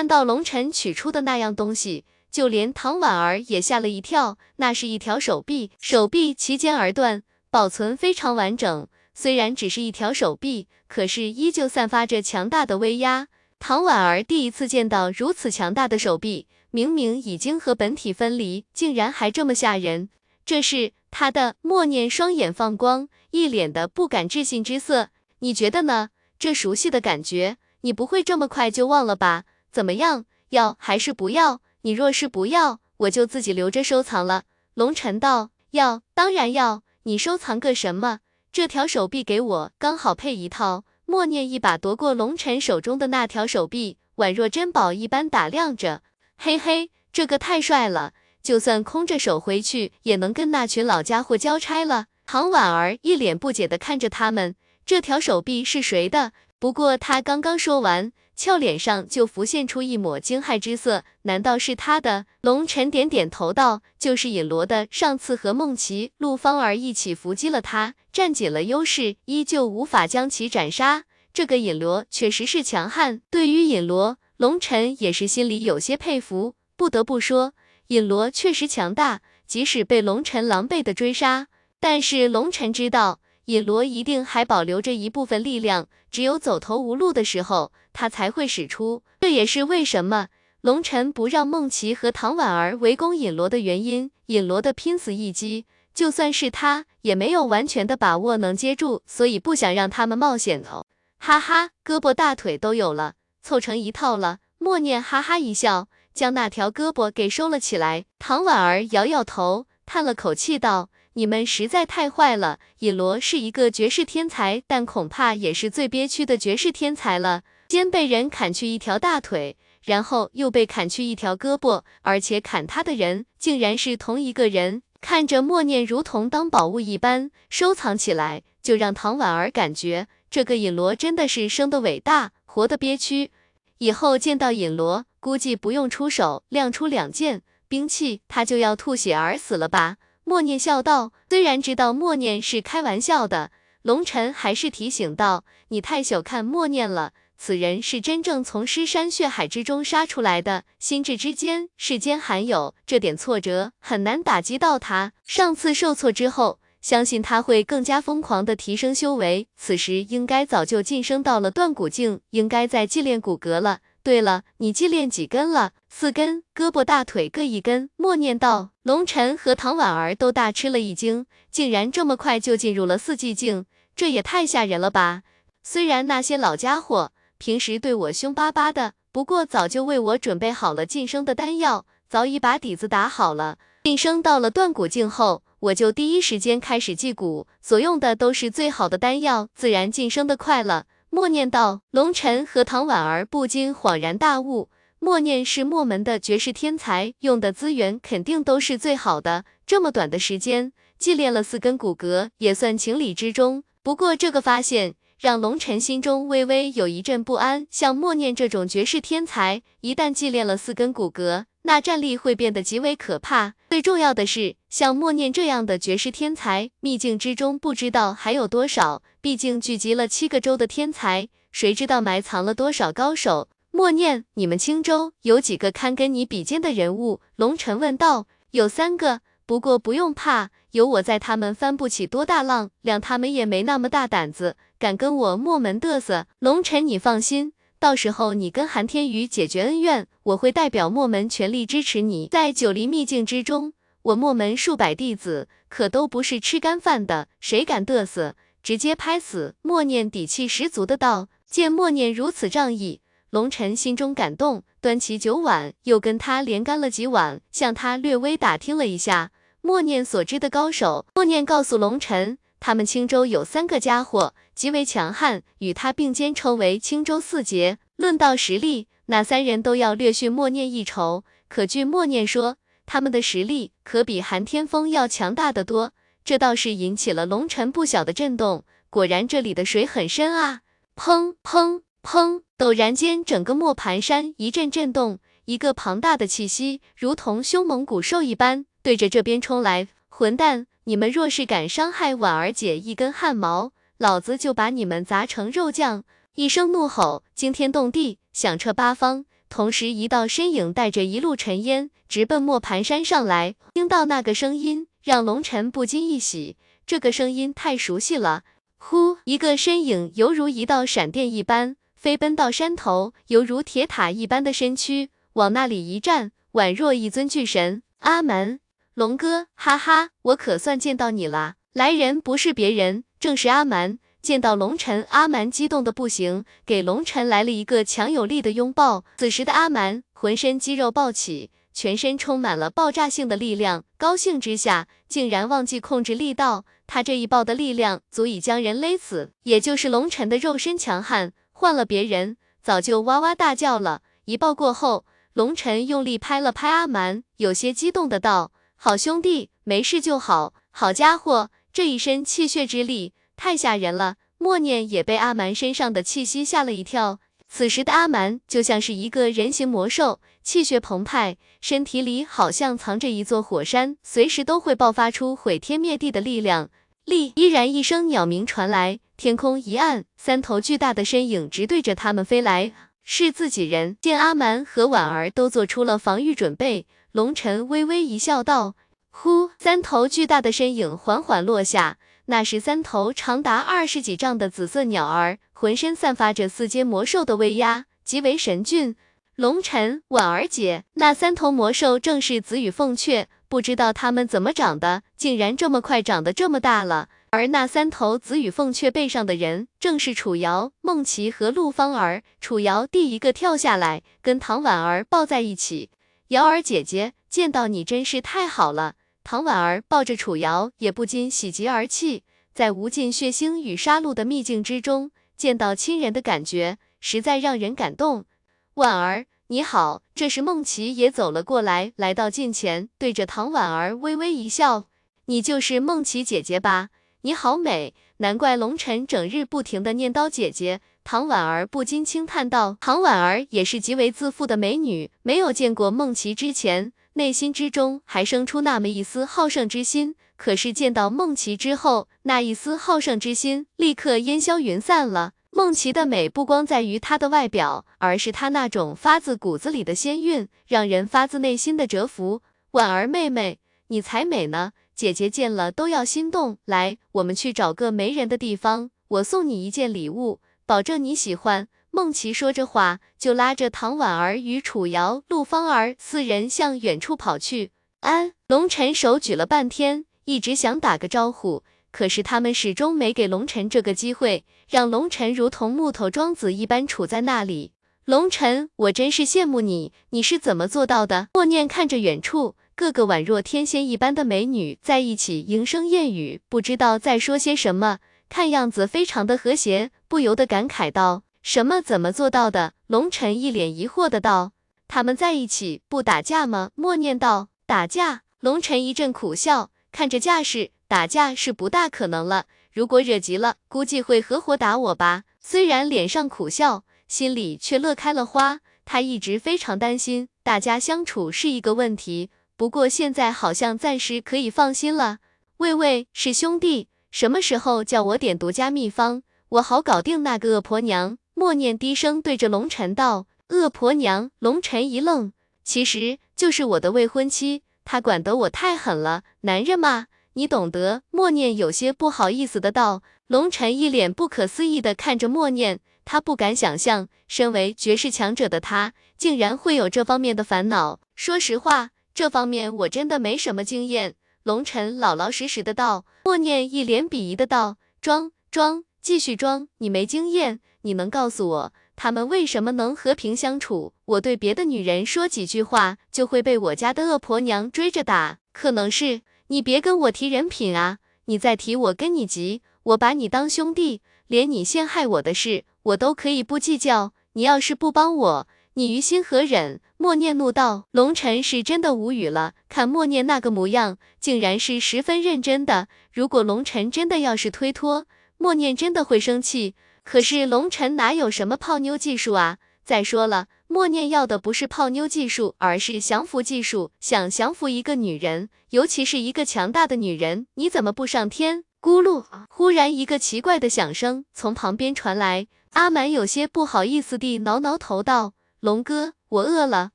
看到龙晨取出的那样东西，就连唐婉儿也吓了一跳。那是一条手臂，手臂齐肩而断，保存非常完整。虽然只是一条手臂，可是依旧散发着强大的威压。唐婉儿第一次见到如此强大的手臂，明明已经和本体分离，竟然还这么吓人。这是他的默念，双眼放光，一脸的不敢置信之色。你觉得呢？这熟悉的感觉，你不会这么快就忘了吧？怎么样，要还是不要？你若是不要，我就自己留着收藏了。龙尘道：要，当然要。你收藏个什么？这条手臂给我，刚好配一套。默念一把夺过龙尘手中的那条手臂，宛若珍宝一般打量着。嘿嘿，这个太帅了，就算空着手回去，也能跟那群老家伙交差了。唐婉儿一脸不解的看着他们，这条手臂是谁的？不过他刚刚说完。俏脸上就浮现出一抹惊骇之色，难道是他的？龙尘点点头道：“就是尹罗的。上次和梦琪、陆芳儿一起伏击了他，占紧了优势，依旧无法将其斩杀。这个尹罗确实是强悍。对于尹罗，龙尘也是心里有些佩服。不得不说，尹罗确实强大，即使被龙尘狼狈的追杀，但是龙尘知道。”尹罗一定还保留着一部分力量，只有走投无路的时候，他才会使出。这也是为什么龙尘不让梦琪和唐婉儿围攻尹罗的原因。尹罗的拼死一击，就算是他也没有完全的把握能接住，所以不想让他们冒险哦。哈哈，胳膊大腿都有了，凑成一套了。默念哈哈一笑，将那条胳膊给收了起来。唐婉儿摇摇头，叹了口气道。你们实在太坏了！尹罗是一个绝世天才，但恐怕也是最憋屈的绝世天才了。先被人砍去一条大腿，然后又被砍去一条胳膊，而且砍他的人竟然是同一个人。看着默念如同当宝物一般收藏起来，就让唐婉儿感觉这个尹罗真的是生的伟大，活的憋屈。以后见到尹罗，估计不用出手，亮出两件兵器，他就要吐血而死了吧？默念笑道：“虽然知道默念是开玩笑的，龙尘还是提醒道：‘你太小看默念了，此人是真正从尸山血海之中杀出来的，心智之间世间罕有，这点挫折很难打击到他。上次受挫之后，相信他会更加疯狂的提升修为，此时应该早就晋升到了断骨境，应该在祭炼骨骼了。’对了，你祭炼几根了？四根，胳膊、大腿各一根。默念道。龙晨和唐婉儿都大吃了一惊，竟然这么快就进入了四季境，这也太吓人了吧！虽然那些老家伙平时对我凶巴巴的，不过早就为我准备好了晋升的丹药，早已把底子打好了。晋升到了断骨境后，我就第一时间开始祭骨，所用的都是最好的丹药，自然晋升的快了。默念道，龙晨和唐婉儿不禁恍然大悟，默念是墨门的绝世天才，用的资源肯定都是最好的。这么短的时间，祭炼了四根骨骼，也算情理之中。不过这个发现让龙晨心中微微有一阵不安。像默念这种绝世天才，一旦祭炼了四根骨骼，那战力会变得极为可怕。最重要的是，像默念这样的绝世天才，秘境之中不知道还有多少。毕竟聚集了七个州的天才，谁知道埋藏了多少高手？默念，你们青州有几个堪跟你比肩的人物？龙尘问道。有三个，不过不用怕，有我在，他们翻不起多大浪，谅他们也没那么大胆子，敢跟我墨门嘚瑟。龙尘，你放心，到时候你跟韩天宇解决恩怨，我会代表墨门全力支持你。在九黎秘境之中，我墨门数百弟子可都不是吃干饭的，谁敢嘚瑟？直接拍死！默念底气十足的道。见默念如此仗义，龙尘心中感动，端起酒碗，又跟他连干了几碗，向他略微打听了一下默念所知的高手。默念告诉龙尘，他们青州有三个家伙极为强悍，与他并肩称为青州四杰。论到实力，那三人都要略逊默念一筹。可据默念说，他们的实力可比韩天风要强大的多。这倒是引起了龙尘不小的震动，果然这里的水很深啊！砰砰砰！陡然间，整个磨盘山一阵震动，一个庞大的气息如同凶猛古兽一般对着这边冲来。混蛋，你们若是敢伤害婉儿姐一根汗毛，老子就把你们砸成肉酱！一声怒吼惊天动地，响彻八方。同时一道身影带着一路尘烟，直奔磨盘山上来。听到那个声音，让龙尘不禁一喜，这个声音太熟悉了。呼，一个身影犹如一道闪电一般，飞奔到山头，犹如铁塔一般的身躯，往那里一站，宛若一尊巨神。阿门，龙哥，哈哈，我可算见到你了。来人不是别人，正是阿蛮。见到龙尘，阿蛮激动的不行，给龙尘来了一个强有力的拥抱。此时的阿蛮浑身肌肉暴起，全身充满了爆炸性的力量，高兴之下竟然忘记控制力道。他这一抱的力量足以将人勒死，也就是龙尘的肉身强悍，换了别人早就哇哇大叫了。一抱过后，龙晨用力拍了拍阿蛮，有些激动的道：“好兄弟，没事就好。好家伙，这一身气血之力。”太吓人了，默念也被阿蛮身上的气息吓了一跳。此时的阿蛮就像是一个人形魔兽，气血澎湃，身体里好像藏着一座火山，随时都会爆发出毁天灭地的力量。力！依然一声鸟鸣传来，天空一暗，三头巨大的身影直对着他们飞来，是自己人。见阿蛮和婉儿都做出了防御准备，龙尘微微一笑，道：“呼！”三头巨大的身影缓缓落下。那是三头长达二十几丈的紫色鸟儿，浑身散发着四阶魔兽的威压，极为神俊。龙尘，婉儿姐，那三头魔兽正是紫羽凤雀，不知道它们怎么长的，竟然这么快长得这么大了。而那三头紫羽凤雀背上的人，正是楚瑶、梦琪和陆芳儿。楚瑶第一个跳下来，跟唐婉儿抱在一起。瑶儿姐姐，见到你真是太好了。唐婉儿抱着楚瑶，也不禁喜极而泣。在无尽血腥与杀戮的秘境之中，见到亲人的感觉，实在让人感动。婉儿，你好。这时梦琪也走了过来，来到近前，对着唐婉儿微微一笑：“你就是梦琪姐姐吧？你好美，难怪龙尘整日不停的念叨姐姐。”唐婉儿不禁轻叹道：“唐婉儿也是极为自负的美女，没有见过梦琪之前。”内心之中还生出那么一丝好胜之心，可是见到梦琪之后，那一丝好胜之心立刻烟消云散了。梦琪的美不光在于她的外表，而是她那种发自骨子里的仙韵，让人发自内心的折服。婉儿妹妹，你才美呢，姐姐见了都要心动。来，我们去找个没人的地方，我送你一件礼物，保证你喜欢。孟琪说着话，就拉着唐婉儿与楚瑶、陆芳儿四人向远处跑去。安龙晨手举了半天，一直想打个招呼，可是他们始终没给龙晨这个机会，让龙晨如同木头桩子一般杵在那里。龙晨，我真是羡慕你，你是怎么做到的？默念看着远处，个个宛若天仙一般的美女在一起莺声燕语，不知道在说些什么，看样子非常的和谐，不由得感慨道。什么？怎么做到的？龙尘一脸疑惑的道：“他们在一起不打架吗？”默念道：“打架。”龙尘一阵苦笑，看着架势，打架是不大可能了。如果惹急了，估计会合伙打我吧。虽然脸上苦笑，心里却乐开了花。他一直非常担心大家相处是一个问题，不过现在好像暂时可以放心了。喂喂，是兄弟，什么时候叫我点独家秘方，我好搞定那个恶婆娘。默念低声对着龙尘道：“恶婆娘。”龙尘一愣，其实就是我的未婚妻，她管得我太狠了，男人嘛，你懂得。默念有些不好意思的道。龙尘一脸不可思议的看着默念，他不敢想象，身为绝世强者的他，竟然会有这方面的烦恼。说实话，这方面我真的没什么经验。龙尘老老实实的道。默念一脸鄙夷的道：“装装，继续装，你没经验。”你能告诉我他们为什么能和平相处？我对别的女人说几句话，就会被我家的恶婆娘追着打。可能是你别跟我提人品啊！你再提我跟你急，我把你当兄弟，连你陷害我的事，我都可以不计较。你要是不帮我，你于心何忍？默念怒道。龙尘是真的无语了，看默念那个模样，竟然是十分认真的。如果龙尘真的要是推脱，默念真的会生气。可是龙尘哪有什么泡妞技术啊？再说了，默念要的不是泡妞技术，而是降服技术。想降服一个女人，尤其是一个强大的女人，你怎么不上天？咕噜！忽然一个奇怪的响声从旁边传来，阿满有些不好意思地挠挠头道：“龙哥，我饿了。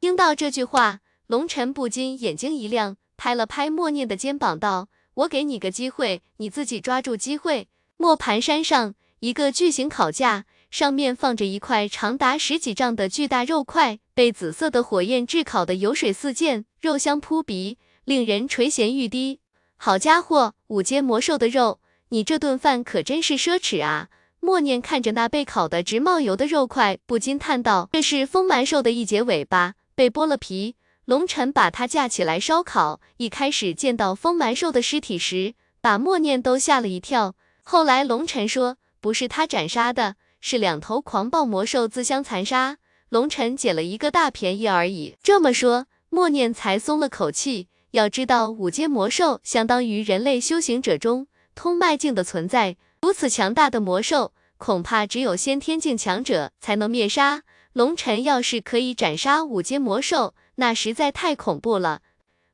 听到这句话，龙晨不禁眼睛一亮，拍了拍默念的肩膀，道：“我给你个机会，你自己抓住机会。”磨盘山上，一个巨型烤架，上面放着一块长达十几丈的巨大肉块，被紫色的火焰炙烤的油水四溅，肉香扑鼻，令人垂涎欲滴。好家伙，五阶魔兽的肉，你这顿饭可真是奢侈啊！默念看着那被烤得直冒油的肉块，不禁叹道：“这是风蛮兽的一节尾巴，被剥了皮。龙尘把它架起来烧烤。一开始见到风蛮兽的尸体时，把默念都吓了一跳。后来龙尘说，不是他斩杀的，是两头狂暴魔兽自相残杀，龙尘捡了一个大便宜而已。这么说，默念才松了口气。要知道，五阶魔兽相当于人类修行者中通脉境的存在。”如此强大的魔兽，恐怕只有先天境强者才能灭杀。龙尘要是可以斩杀五阶魔兽，那实在太恐怖了。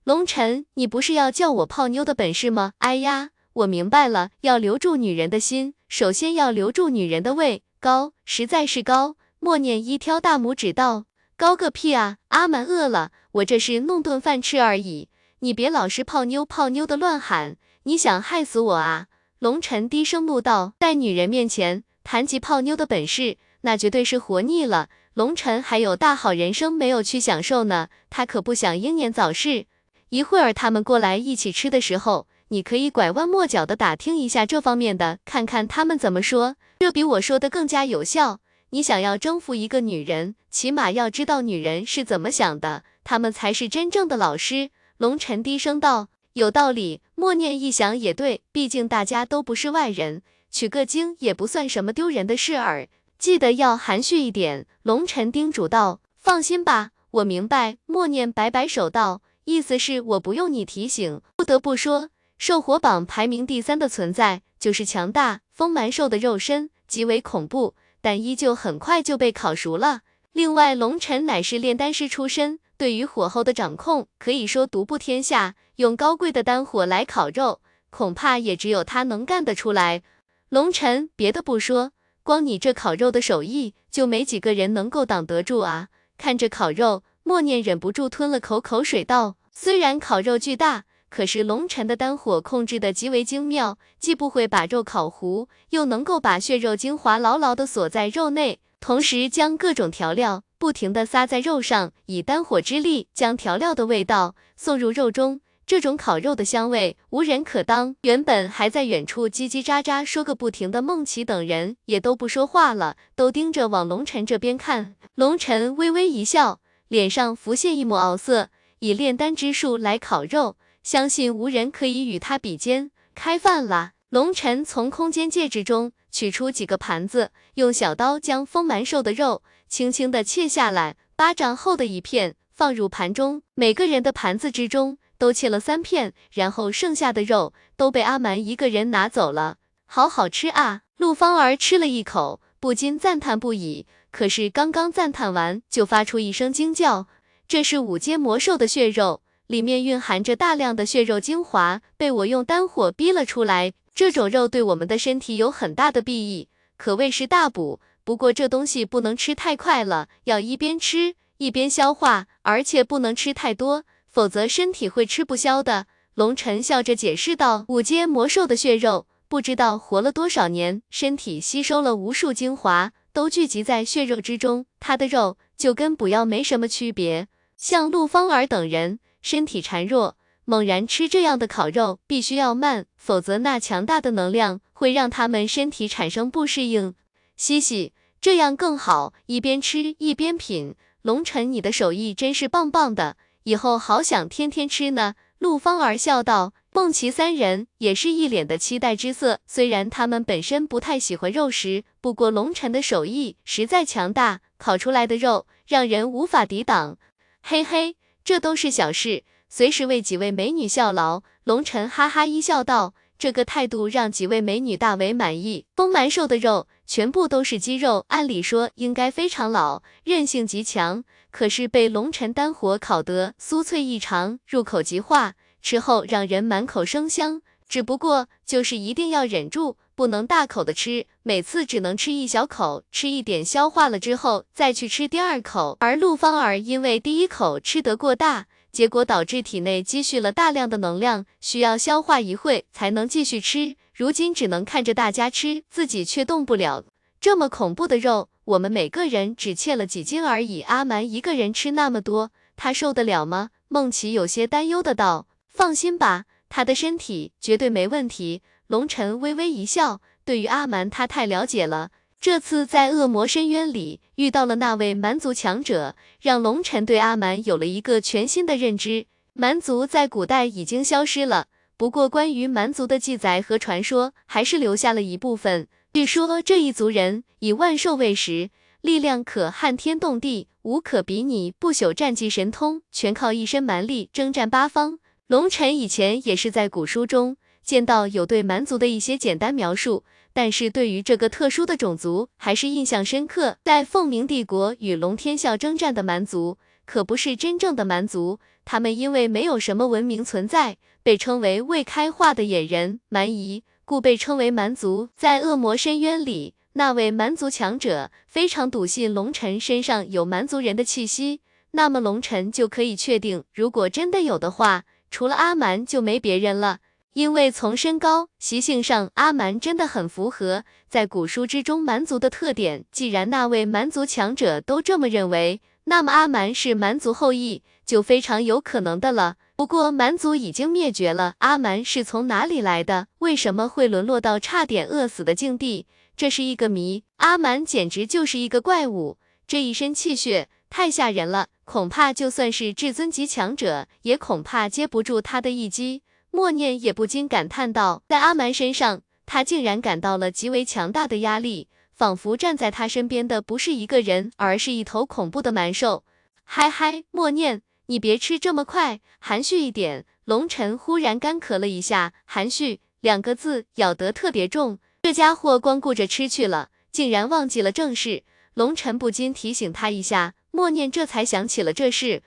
龙尘，你不是要叫我泡妞的本事吗？哎呀，我明白了，要留住女人的心，首先要留住女人的胃。高，实在是高。默念一挑大拇指道：高个屁啊！阿蛮饿了，我这是弄顿饭吃而已。你别老是泡妞泡妞的乱喊，你想害死我啊？龙尘低声怒道：“在女人面前谈及泡妞的本事，那绝对是活腻了。龙尘还有大好人生没有去享受呢，他可不想英年早逝。一会儿他们过来一起吃的时候，你可以拐弯抹角的打听一下这方面的，看看他们怎么说，这比我说的更加有效。你想要征服一个女人，起码要知道女人是怎么想的，他们才是真正的老师。”龙尘低声道。有道理，默念一想也对，毕竟大家都不是外人，取个经也不算什么丢人的事儿。记得要含蓄一点。龙尘叮嘱道：“放心吧，我明白。”默念摆摆手道：“意思是我不用你提醒。”不得不说，兽火榜排名第三的存在就是强大。风蛮兽的肉身极为恐怖，但依旧很快就被烤熟了。另外，龙尘乃是炼丹师出身。对于火候的掌控，可以说独步天下。用高贵的丹火来烤肉，恐怕也只有他能干得出来。龙尘，别的不说，光你这烤肉的手艺，就没几个人能够挡得住啊！看着烤肉，默念忍不住吞了口口水，道：虽然烤肉巨大，可是龙尘的丹火控制的极为精妙，既不会把肉烤糊，又能够把血肉精华牢牢的锁在肉内，同时将各种调料。不停地撒在肉上，以丹火之力将调料的味道送入肉中。这种烤肉的香味无人可当。原本还在远处叽叽喳喳说个不停的孟琪等人也都不说话了，都盯着往龙尘这边看。龙尘微微一笑，脸上浮现一抹傲色。以炼丹之术来烤肉，相信无人可以与他比肩。开饭了。龙尘从空间戒指中取出几个盘子，用小刀将丰蛮兽的肉轻轻的切下来，巴掌厚的一片放入盘中，每个人的盘子之中都切了三片，然后剩下的肉都被阿蛮一个人拿走了。好好吃啊！陆芳儿吃了一口，不禁赞叹不已。可是刚刚赞叹完，就发出一声惊叫，这是五阶魔兽的血肉，里面蕴含着大量的血肉精华，被我用丹火逼了出来。这种肉对我们的身体有很大的裨益，可谓是大补。不过这东西不能吃太快了，要一边吃一边消化，而且不能吃太多，否则身体会吃不消的。龙晨笑着解释道：“五阶魔兽的血肉，不知道活了多少年，身体吸收了无数精华，都聚集在血肉之中，它的肉就跟补药没什么区别。像陆芳儿等人，身体孱弱。”猛然吃这样的烤肉，必须要慢，否则那强大的能量会让他们身体产生不适应。嘻嘻，这样更好，一边吃一边品。龙尘，你的手艺真是棒棒的，以后好想天天吃呢。陆芳儿笑道。孟琪三人也是一脸的期待之色。虽然他们本身不太喜欢肉食，不过龙尘的手艺实在强大，烤出来的肉让人无法抵挡。嘿嘿，这都是小事。随时为几位美女效劳，龙尘哈哈一笑道：“这个态度让几位美女大为满意。丰蛮瘦的肉全部都是肌肉，按理说应该非常老，韧性极强，可是被龙尘丹火烤得酥脆异常，入口即化，吃后让人满口生香。只不过就是一定要忍住，不能大口的吃，每次只能吃一小口，吃一点消化了之后再去吃第二口。而陆芳儿因为第一口吃得过大，结果导致体内积蓄了大量的能量，需要消化一会才能继续吃。如今只能看着大家吃，自己却动不了。这么恐怖的肉，我们每个人只切了几斤而已，阿蛮一个人吃那么多，他受得了吗？孟琪有些担忧的道：“放心吧，他的身体绝对没问题。”龙晨微微一笑，对于阿蛮，他太了解了。这次在恶魔深渊里遇到了那位蛮族强者，让龙晨对阿蛮有了一个全新的认知。蛮族在古代已经消失了，不过关于蛮族的记载和传说还是留下了一部分。据说这一族人以万兽为食，力量可撼天动地，无可比拟，不朽战绩神通，全靠一身蛮力征战八方。龙晨以前也是在古书中。见到有对蛮族的一些简单描述，但是对于这个特殊的种族还是印象深刻。在凤鸣帝国与龙天啸征战的蛮族，可不是真正的蛮族，他们因为没有什么文明存在，被称为未开化的野人蛮夷，故被称为蛮族。在恶魔深渊里，那位蛮族强者非常笃信龙尘身上有蛮族人的气息，那么龙尘就可以确定，如果真的有的话，除了阿蛮就没别人了。因为从身高、习性上，阿蛮真的很符合在古书之中蛮族的特点。既然那位蛮族强者都这么认为，那么阿蛮是蛮族后裔就非常有可能的了。不过蛮族已经灭绝了，阿蛮是从哪里来的？为什么会沦落到差点饿死的境地？这是一个谜。阿蛮简直就是一个怪物，这一身气血太吓人了，恐怕就算是至尊级强者，也恐怕接不住他的一击。默念也不禁感叹道：“在阿蛮身上，他竟然感到了极为强大的压力，仿佛站在他身边的不是一个人，而是一头恐怖的蛮兽。”嗨嗨，默念，你别吃这么快，含蓄一点。龙尘忽然干咳了一下，含蓄两个字咬得特别重，这家伙光顾着吃去了，竟然忘记了正事。龙尘不禁提醒他一下，默念这才想起了这事。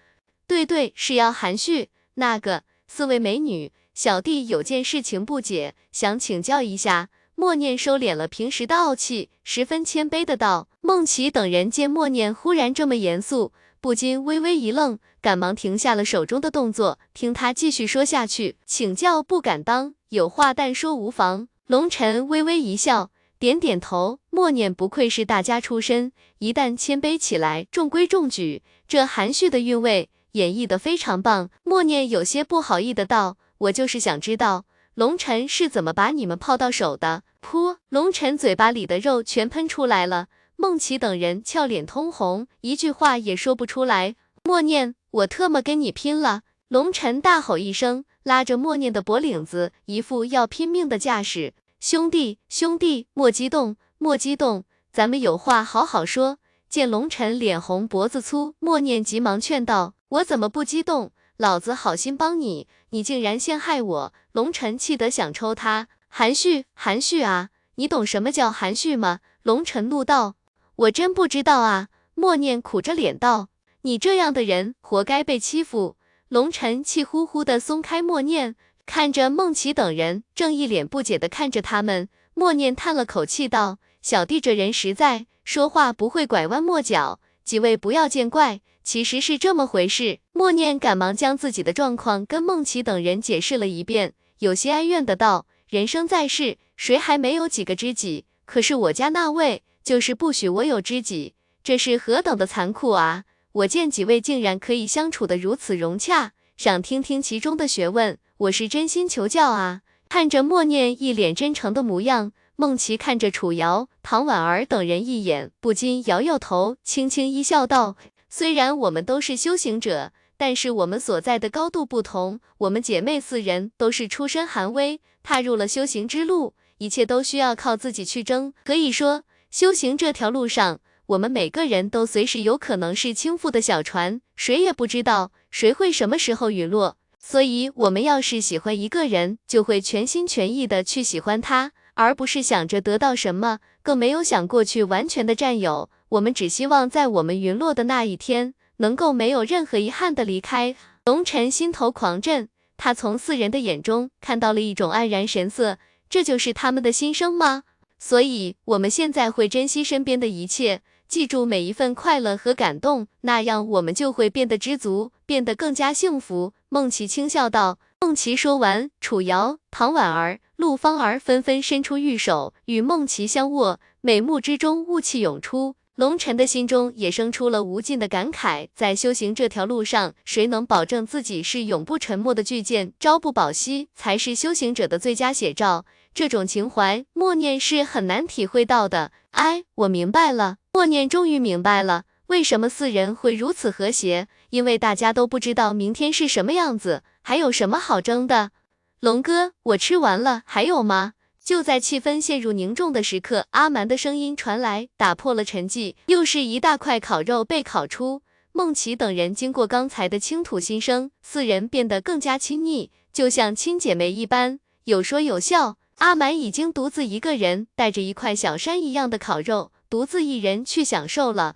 对对，是要含蓄。那个四位美女。小弟有件事情不解，想请教一下。默念收敛了平时的傲气，十分谦卑的道。孟琪等人见默念忽然这么严肃，不禁微微一愣，赶忙停下了手中的动作，听他继续说下去。请教不敢当，有话但说无妨。龙尘微微一笑，点点头。默念不愧是大家出身，一旦谦卑起来，中规中矩。这含蓄的韵味演绎的非常棒。默念有些不好意的道。我就是想知道龙尘是怎么把你们泡到手的。噗，龙尘嘴巴里的肉全喷出来了。孟琪等人俏脸通红，一句话也说不出来。默念，我特么跟你拼了！龙尘大吼一声，拉着默念的脖领子，一副要拼命的架势。兄弟，兄弟，莫激动，莫激动，咱们有话好好说。见龙尘脸红脖子粗，默念急忙劝道：我怎么不激动？老子好心帮你，你竟然陷害我！龙尘气得想抽他，含蓄含蓄啊！你懂什么叫含蓄吗？龙尘怒道：我真不知道啊！默念苦着脸道：你这样的人，活该被欺负！龙尘气呼呼的松开默念，看着孟琪等人，正一脸不解的看着他们。默念叹了口气道：小弟这人实在，说话不会拐弯抹角，几位不要见怪。其实是这么回事，默念赶忙将自己的状况跟孟琪等人解释了一遍，有些哀怨的道：“人生在世，谁还没有几个知己？可是我家那位就是不许我有知己，这是何等的残酷啊！我见几位竟然可以相处的如此融洽，想听听其中的学问，我是真心求教啊！”看着默念一脸真诚的模样，孟琪看着楚瑶、唐婉儿等人一眼，不禁摇摇头，轻轻一笑，道。虽然我们都是修行者，但是我们所在的高度不同。我们姐妹四人都是出身寒微，踏入了修行之路，一切都需要靠自己去争。可以说，修行这条路上，我们每个人都随时有可能是倾覆的小船，谁也不知道谁会什么时候陨落。所以，我们要是喜欢一个人，就会全心全意的去喜欢他，而不是想着得到什么，更没有想过去完全的占有。我们只希望在我们陨落的那一天，能够没有任何遗憾的离开。龙晨心头狂震，他从四人的眼中看到了一种黯然神色，这就是他们的心声吗？所以，我们现在会珍惜身边的一切，记住每一份快乐和感动，那样我们就会变得知足，变得更加幸福。孟琪轻笑道。孟琪说完，楚瑶、唐婉儿、陆芳儿纷纷伸出玉手与孟琪相握，美目之中雾气涌出。龙晨的心中也生出了无尽的感慨，在修行这条路上，谁能保证自己是永不沉没的巨剑，朝不保夕，才是修行者的最佳写照。这种情怀，默念是很难体会到的。哎，我明白了，默念终于明白了，为什么四人会如此和谐，因为大家都不知道明天是什么样子，还有什么好争的。龙哥，我吃完了，还有吗？就在气氛陷入凝重的时刻，阿蛮的声音传来，打破了沉寂。又是一大块烤肉被烤出。孟琪等人经过刚才的倾吐心声，四人变得更加亲昵，就像亲姐妹一般，有说有笑。阿蛮已经独自一个人带着一块小山一样的烤肉，独自一人去享受了。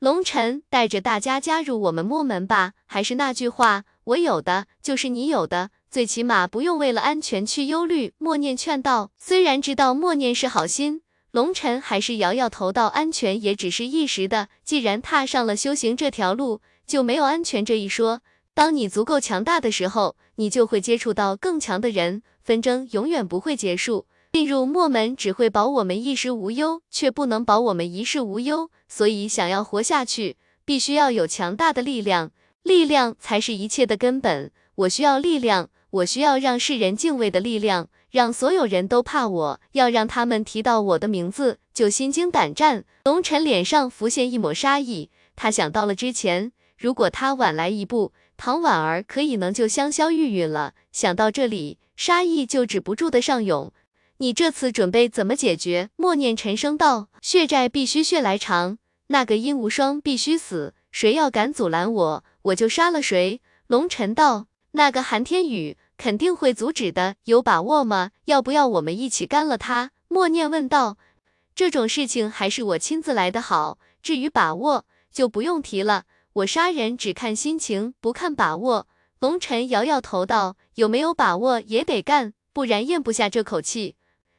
龙晨带着大家加入我们摸门吧。还是那句话，我有的就是你有的。最起码不用为了安全去忧虑。默念劝道，虽然知道默念是好心，龙尘还是摇摇头道，安全也只是一时的。既然踏上了修行这条路，就没有安全这一说。当你足够强大的时候，你就会接触到更强的人，纷争永远不会结束。进入墨门只会保我们一时无忧，却不能保我们一世无忧。所以想要活下去，必须要有强大的力量，力量才是一切的根本。我需要力量。我需要让世人敬畏的力量，让所有人都怕我，要让他们提到我的名字就心惊胆战。龙晨脸上浮现一抹杀意，他想到了之前，如果他晚来一步，唐婉儿可以能救香消玉殒了。想到这里，杀意就止不住的上涌。你这次准备怎么解决？默念沉声道：血债必须血来偿，那个殷无双必须死，谁要敢阻拦我，我就杀了谁。龙晨道：那个韩天宇。肯定会阻止的，有把握吗？要不要我们一起干了他？默念问道。这种事情还是我亲自来的好。至于把握，就不用提了。我杀人只看心情，不看把握。龙尘摇摇头道：有没有把握也得干，不然咽不下这口气。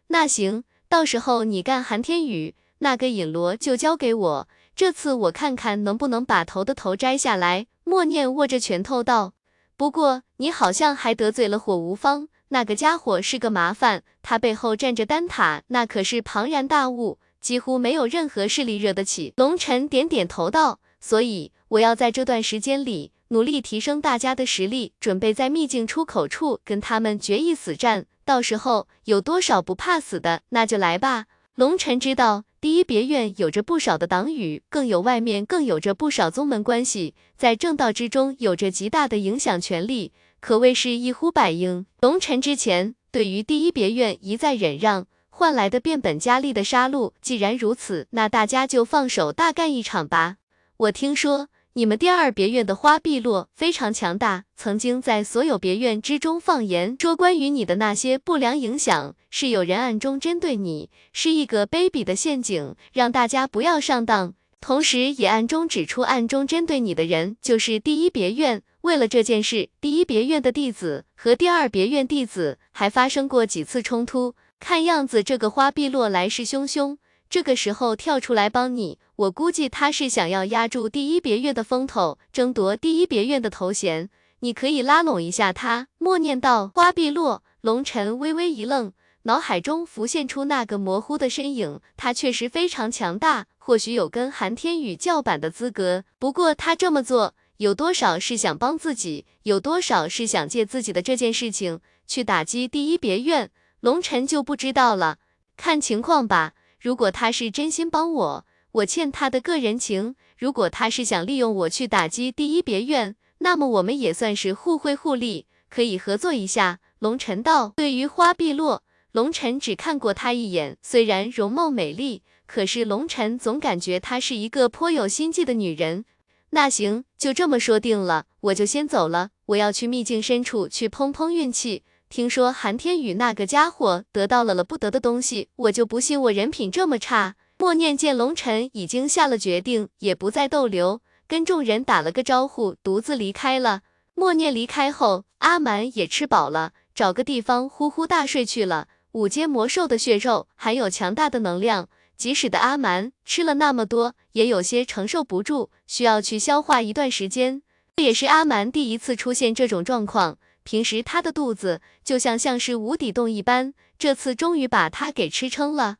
那行，到时候你干韩天宇，那个尹罗就交给我。这次我看看能不能把头的头摘下来。默念握着拳头道。不过你好像还得罪了火无方，那个家伙是个麻烦，他背后站着丹塔，那可是庞然大物，几乎没有任何势力惹得起。龙尘点点头道，所以我要在这段时间里努力提升大家的实力，准备在秘境出口处跟他们决一死战，到时候有多少不怕死的，那就来吧。龙尘知道。第一别院有着不少的党羽，更有外面更有着不少宗门关系，在正道之中有着极大的影响权力，可谓是一呼百应。龙晨之前对于第一别院一再忍让，换来的变本加厉的杀戮，既然如此，那大家就放手大干一场吧。我听说。你们第二别院的花碧落非常强大，曾经在所有别院之中放言说关于你的那些不良影响，是有人暗中针对你，是一个卑鄙的陷阱，让大家不要上当。同时也暗中指出，暗中针对你的人就是第一别院。为了这件事，第一别院的弟子和第二别院弟子还发生过几次冲突。看样子这个花碧落来势汹汹。这个时候跳出来帮你，我估计他是想要压住第一别院的风头，争夺第一别院的头衔。你可以拉拢一下他。默念道：“花碧落。”龙尘微微一愣，脑海中浮现出那个模糊的身影。他确实非常强大，或许有跟韩天宇叫板的资格。不过他这么做，有多少是想帮自己，有多少是想借自己的这件事情去打击第一别院，龙尘就不知道了。看情况吧。如果他是真心帮我，我欠他的个人情；如果他是想利用我去打击第一别院，那么我们也算是互惠互利，可以合作一下。龙尘道，对于花碧落，龙尘只看过她一眼，虽然容貌美丽，可是龙尘总感觉她是一个颇有心计的女人。那行，就这么说定了，我就先走了，我要去秘境深处去碰碰运气。听说韩天宇那个家伙得到了了不得的东西，我就不信我人品这么差。默念见龙尘已经下了决定，也不再逗留，跟众人打了个招呼，独自离开了。默念离开后，阿蛮也吃饱了，找个地方呼呼大睡去了。五阶魔兽的血肉含有强大的能量，即使的阿蛮吃了那么多，也有些承受不住，需要去消化一段时间。这也是阿蛮第一次出现这种状况，平时他的肚子就像像是无底洞一般，这次终于把他给吃撑了。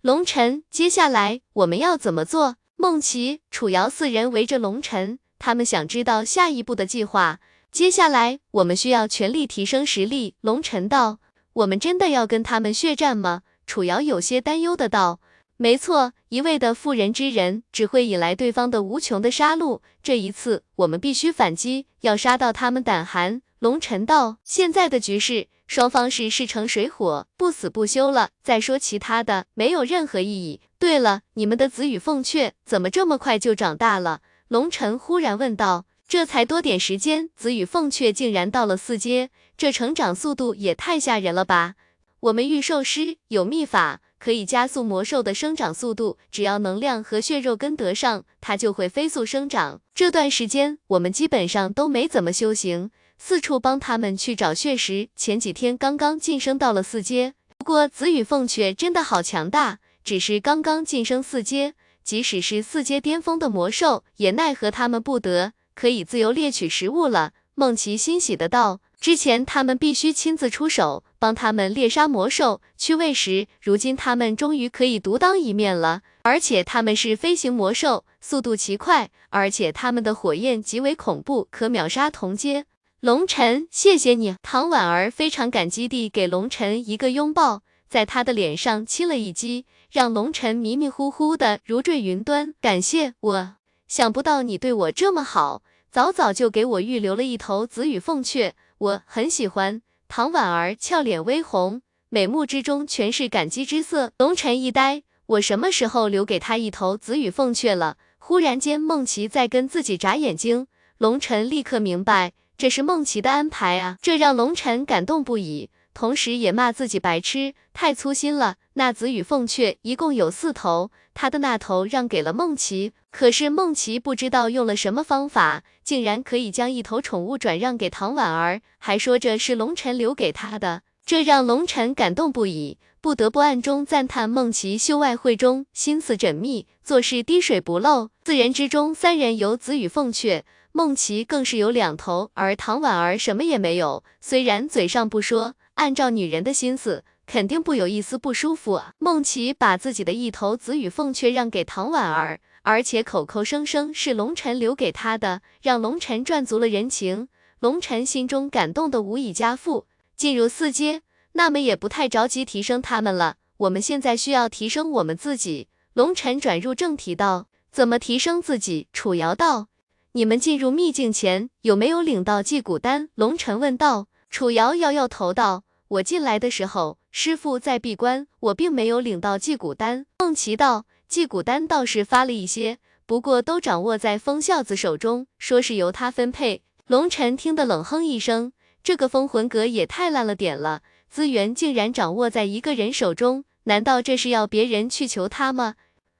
龙尘，接下来我们要怎么做？孟琪、楚瑶四人围着龙尘，他们想知道下一步的计划。接下来我们需要全力提升实力。龙尘道。我们真的要跟他们血战吗？楚瑶有些担忧的道。没错，一味的妇人之仁只会引来对方的无穷的杀戮。这一次我们必须反击，要杀到他们胆寒。龙尘道。现在的局势，双方是势成水火，不死不休了。再说其他的，没有任何意义。对了，你们的紫羽凤雀怎么这么快就长大了？龙尘忽然问道。这才多点时间，紫羽凤雀竟然到了四阶，这成长速度也太吓人了吧！我们御兽师有秘法，可以加速魔兽的生长速度，只要能量和血肉跟得上，它就会飞速生长。这段时间我们基本上都没怎么修行，四处帮他们去找血石。前几天刚刚晋升到了四阶，不过紫羽凤雀真的好强大，只是刚刚晋升四阶，即使是四阶巅峰的魔兽，也奈何他们不得。可以自由猎取食物了，梦琪欣喜的道。之前他们必须亲自出手帮他们猎杀魔兽去喂食，如今他们终于可以独当一面了。而且他们是飞行魔兽，速度奇快，而且他们的火焰极为恐怖，可秒杀同阶。龙尘，谢谢你。唐婉儿非常感激地给龙尘一个拥抱，在他的脸上亲了一击，让龙尘迷迷糊糊的如坠云端。感谢我。想不到你对我这么好，早早就给我预留了一头紫羽凤雀，我很喜欢。唐婉儿俏脸微红，美目之中全是感激之色。龙晨一呆，我什么时候留给他一头紫羽凤雀了？忽然间，梦琪在跟自己眨眼睛，龙晨立刻明白，这是梦琪的安排啊，这让龙晨感动不已。同时也骂自己白痴，太粗心了。那紫羽凤雀一共有四头，他的那头让给了梦琪，可是梦琪不知道用了什么方法，竟然可以将一头宠物转让给唐婉儿，还说这是龙晨留给他的，这让龙晨感动不已，不得不暗中赞叹梦琪秀外慧中，心思缜密，做事滴水不漏。四人之中，三人有紫羽凤雀。梦琪更是有两头，而唐婉儿什么也没有。虽然嘴上不说，按照女人的心思，肯定不有一丝不舒服啊。梦琪把自己的一头紫羽凤雀让给唐婉儿，而且口口声声是龙晨留给她的，让龙晨赚足了人情。龙晨心中感动的无以加复。进入四阶，那么也不太着急提升他们了。我们现在需要提升我们自己。龙晨转入正题道：“怎么提升自己？”楚瑶道。你们进入秘境前有没有领到祭骨丹？龙尘问道。楚瑶摇摇头道：“我进来的时候，师傅在闭关，我并没有领到祭骨丹。”孟琪道：“祭骨丹倒是发了一些，不过都掌握在风孝子手中，说是由他分配。”龙尘听得冷哼一声，这个封魂阁也太烂了点了，资源竟然掌握在一个人手中，难道这是要别人去求他吗？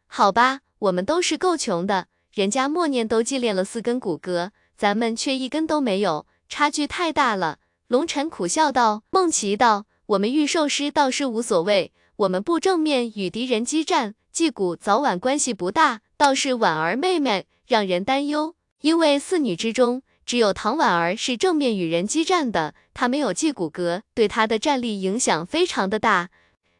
好吧，我们都是够穷的。人家默念都祭炼了四根骨骼，咱们却一根都没有，差距太大了。龙尘苦笑道。梦琪道：“我们御兽师倒是无所谓，我们不正面与敌人激战，祭骨早晚关系不大。倒是婉儿妹妹让人担忧，因为四女之中只有唐婉儿是正面与人激战的，她没有祭骨骼，对她的战力影响非常的大。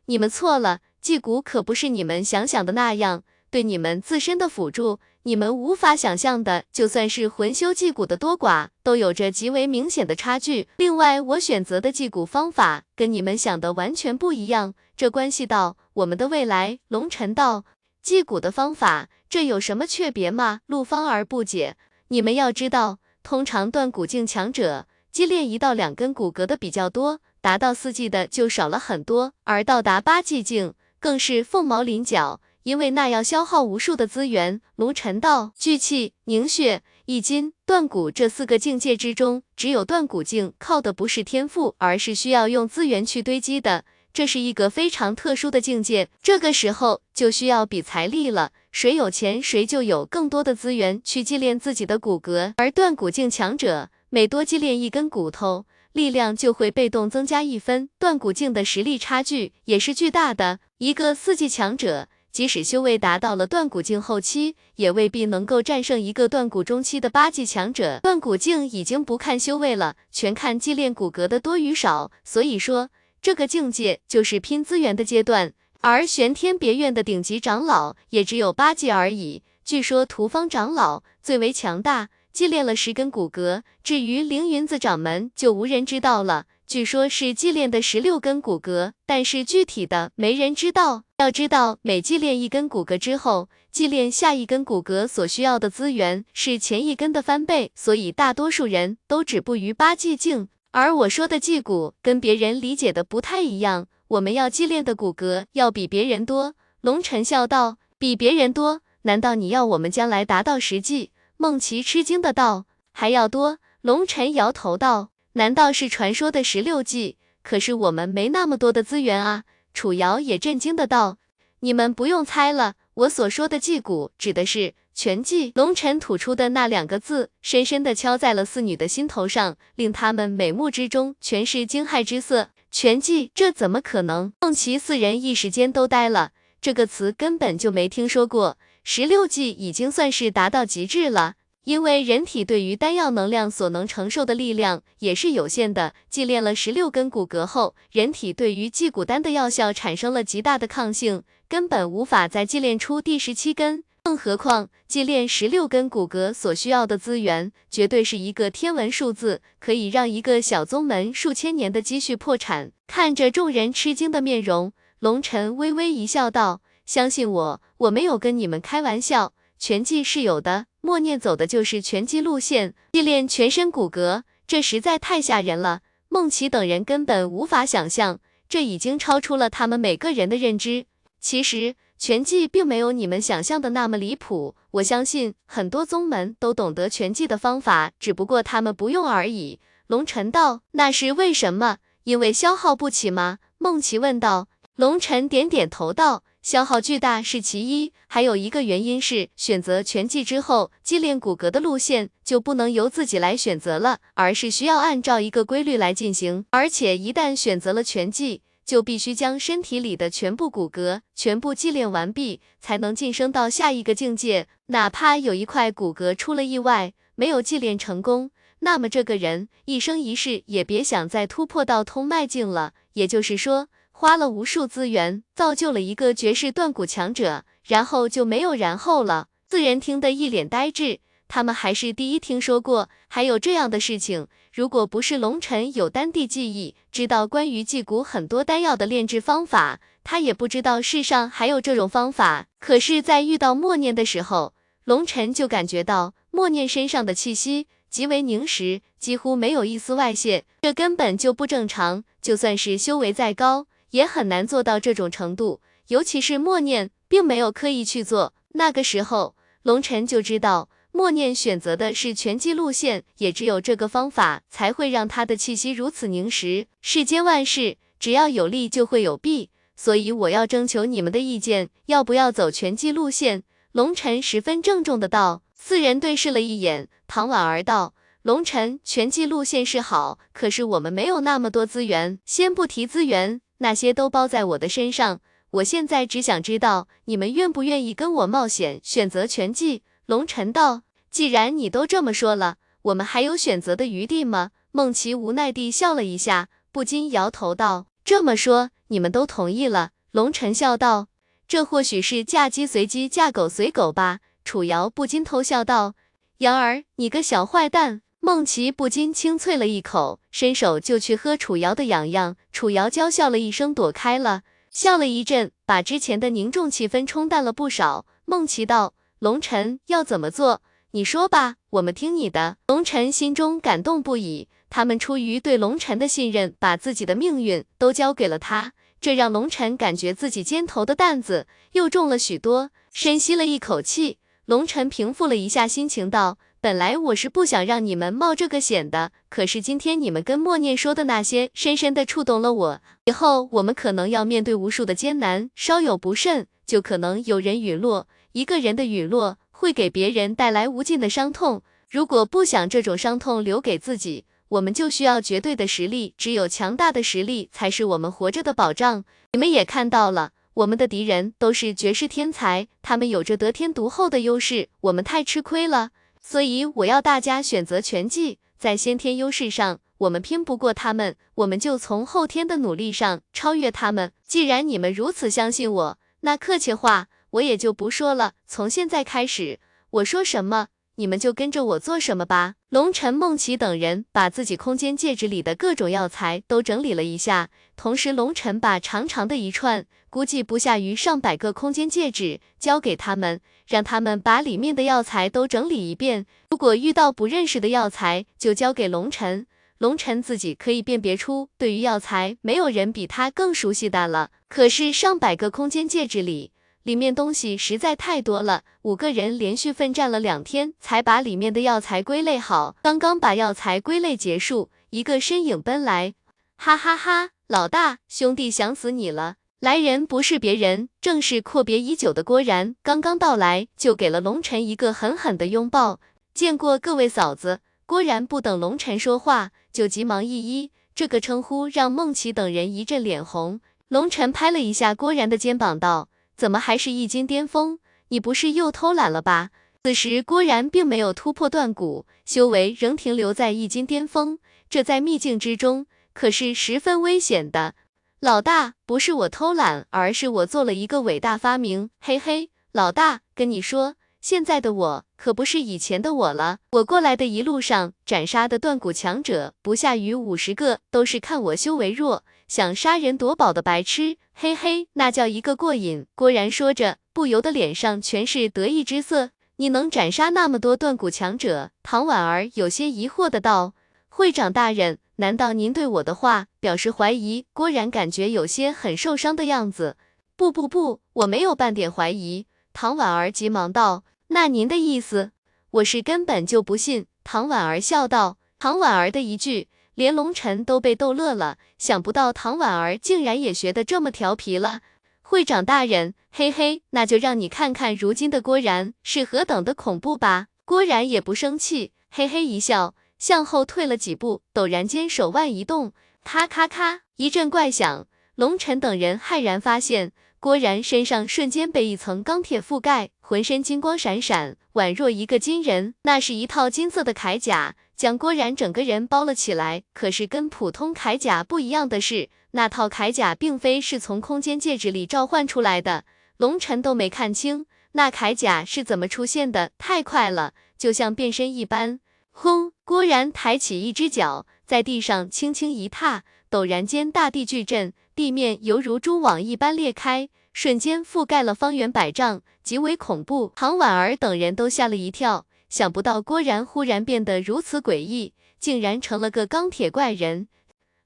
你们错了，祭骨可不是你们想想的那样，对你们自身的辅助。”你们无法想象的，就算是魂修祭骨的多寡，都有着极为明显的差距。另外，我选择的祭骨方法跟你们想的完全不一样，这关系到我们的未来。龙尘道，祭骨的方法，这有什么区别吗？陆芳儿不解。你们要知道，通常断骨境强者，击炼一到两根骨骼的比较多，达到四季的就少了很多，而到达八季境，更是凤毛麟角。因为那要消耗无数的资源。卢尘道，聚气、凝血、易筋、断骨这四个境界之中，只有断骨境靠的不是天赋，而是需要用资源去堆积的。这是一个非常特殊的境界，这个时候就需要比财力了。谁有钱，谁就有更多的资源去祭炼自己的骨骼。而断骨境强者，每多祭炼一根骨头，力量就会被动增加一分。断骨境的实力差距也是巨大的，一个四级强者。即使修为达到了断骨境后期，也未必能够战胜一个断骨中期的八级强者。断骨境已经不看修为了，全看祭炼骨骼的多与少。所以说，这个境界就是拼资源的阶段。而玄天别院的顶级长老也只有八级而已。据说屠方长老最为强大，祭炼了十根骨骼。至于凌云子掌门，就无人知道了。据说是祭炼的十六根骨骼，但是具体的没人知道。要知道，每祭炼一根骨骼之后，祭炼下一根骨骼所需要的资源是前一根的翻倍，所以大多数人都止步于八祭境。而我说的祭骨跟别人理解的不太一样，我们要祭炼的骨骼要比别人多。龙尘笑道：“比别人多？难道你要我们将来达到十祭？”孟琪吃惊的道：“还要多？”龙尘摇头道。难道是传说的十六计？可是我们没那么多的资源啊！楚瑶也震惊的道：“你们不用猜了，我所说的祭骨指的是全祭。”龙尘吐出的那两个字，深深的敲在了四女的心头上，令他们美目之中全是惊骇之色。全祭，这怎么可能？凤琪四人一时间都呆了，这个词根本就没听说过。十六计已经算是达到极致了。因为人体对于丹药能量所能承受的力量也是有限的，祭炼了十六根骨骼后，人体对于祭骨丹的药效产生了极大的抗性，根本无法再祭炼出第十七根。更何况祭炼十六根骨骼所需要的资源，绝对是一个天文数字，可以让一个小宗门数千年的积蓄破产。看着众人吃惊的面容，龙尘微微一笑，道：“相信我，我没有跟你们开玩笑。”拳技是有的，默念走的就是拳击路线，祭炼全身骨骼，这实在太吓人了。梦琪等人根本无法想象，这已经超出了他们每个人的认知。其实拳技并没有你们想象的那么离谱，我相信很多宗门都懂得拳技的方法，只不过他们不用而已。龙尘道，那是为什么？因为消耗不起吗？梦琪问道。龙晨点点头道。消耗巨大是其一，还有一个原因是选择拳技之后，祭炼骨骼的路线就不能由自己来选择了，而是需要按照一个规律来进行。而且一旦选择了拳技，就必须将身体里的全部骨骼全部祭炼完毕，才能晋升到下一个境界。哪怕有一块骨骼出了意外，没有祭炼成功，那么这个人一生一世也别想再突破到通脉境了。也就是说。花了无数资源，造就了一个绝世断骨强者，然后就没有然后了。四人听得一脸呆滞，他们还是第一听说过还有这样的事情。如果不是龙尘有丹地记忆，知道关于祭骨很多丹药的炼制方法，他也不知道世上还有这种方法。可是，在遇到默念的时候，龙尘就感觉到默念身上的气息极为凝实，几乎没有一丝外泄，这根本就不正常。就算是修为再高，也很难做到这种程度，尤其是默念，并没有刻意去做。那个时候，龙尘就知道默念选择的是拳击路线，也只有这个方法才会让他的气息如此凝实。世间万事，只要有利就会有弊，所以我要征求你们的意见，要不要走拳击路线？龙尘十分郑重的道。四人对视了一眼，唐婉儿道：“龙尘，拳击路线是好，可是我们没有那么多资源，先不提资源。”那些都包在我的身上，我现在只想知道你们愿不愿意跟我冒险选择拳技。龙尘道，既然你都这么说了，我们还有选择的余地吗？孟琪无奈地笑了一下，不禁摇头道，这么说你们都同意了？龙尘笑道，这或许是嫁鸡随鸡，嫁狗随狗吧。楚瑶不禁偷笑道，瑶儿，你个小坏蛋。孟琪不禁轻啐了一口，伸手就去喝楚瑶的痒痒。楚瑶娇笑了一声，躲开了，笑了一阵，把之前的凝重气氛冲淡了不少。孟琪道：“龙尘要怎么做？你说吧，我们听你的。”龙尘心中感动不已，他们出于对龙尘的信任，把自己的命运都交给了他，这让龙尘感觉自己肩头的担子又重了许多。深吸了一口气，龙尘平复了一下心情，道。本来我是不想让你们冒这个险的，可是今天你们跟默念说的那些，深深的触动了我。以后我们可能要面对无数的艰难，稍有不慎，就可能有人陨落。一个人的陨落会给别人带来无尽的伤痛，如果不想这种伤痛留给自己，我们就需要绝对的实力，只有强大的实力才是我们活着的保障。你们也看到了，我们的敌人都是绝世天才，他们有着得天独厚的优势，我们太吃亏了。所以我要大家选择拳技，在先天优势上，我们拼不过他们，我们就从后天的努力上超越他们。既然你们如此相信我，那客气话我也就不说了。从现在开始，我说什么？你们就跟着我做什么吧。龙晨、梦琪等人把自己空间戒指里的各种药材都整理了一下，同时龙晨把长长的一串，估计不下于上百个空间戒指交给他们，让他们把里面的药材都整理一遍。如果遇到不认识的药材，就交给龙晨，龙晨自己可以辨别出。对于药材，没有人比他更熟悉的了。可是上百个空间戒指里，里面东西实在太多了，五个人连续奋战了两天，才把里面的药材归类好。刚刚把药材归类结束，一个身影奔来，哈哈哈！老大，兄弟想死你了！来人不是别人，正是阔别已久的郭然。刚刚到来，就给了龙晨一个狠狠的拥抱。见过各位嫂子。郭然不等龙晨说话，就急忙一一，这个称呼让孟琪等人一阵脸红。龙晨拍了一下郭然的肩膀，道。怎么还是易经巅峰？你不是又偷懒了吧？此时郭然并没有突破断骨，修为仍停留在易经巅峰，这在秘境之中可是十分危险的。老大，不是我偷懒，而是我做了一个伟大发明。嘿嘿，老大，跟你说，现在的我可不是以前的我了。我过来的一路上斩杀的断骨强者不下于五十个，都是看我修为弱。想杀人夺宝的白痴，嘿嘿，那叫一个过瘾。郭然说着，不由得脸上全是得意之色。你能斩杀那么多断骨强者？唐婉儿有些疑惑的道。会长大人，难道您对我的话表示怀疑？郭然感觉有些很受伤的样子。不不不，我没有半点怀疑。唐婉儿急忙道。那您的意思？我是根本就不信。唐婉儿笑道。唐婉儿的一句。连龙晨都被逗乐了，想不到唐婉儿竟然也学得这么调皮了。会长大人，嘿嘿，那就让你看看如今的郭然是何等的恐怖吧。郭然也不生气，嘿嘿一笑，向后退了几步，陡然间手腕一动，咔咔咔一阵怪响。龙晨等人骇然发现，郭然身上瞬间被一层钢铁覆盖，浑身金光闪闪，宛若一个金人。那是一套金色的铠甲。将郭然整个人包了起来，可是跟普通铠甲不一样的是，那套铠甲并非是从空间戒指里召唤出来的，龙尘都没看清那铠甲是怎么出现的，太快了，就像变身一般。轰！郭然抬起一只脚，在地上轻轻一踏，陡然间大地巨震，地面犹如蛛网一般裂开，瞬间覆盖了方圆百丈，极为恐怖。唐婉儿等人都吓了一跳。想不到郭然忽然变得如此诡异，竟然成了个钢铁怪人。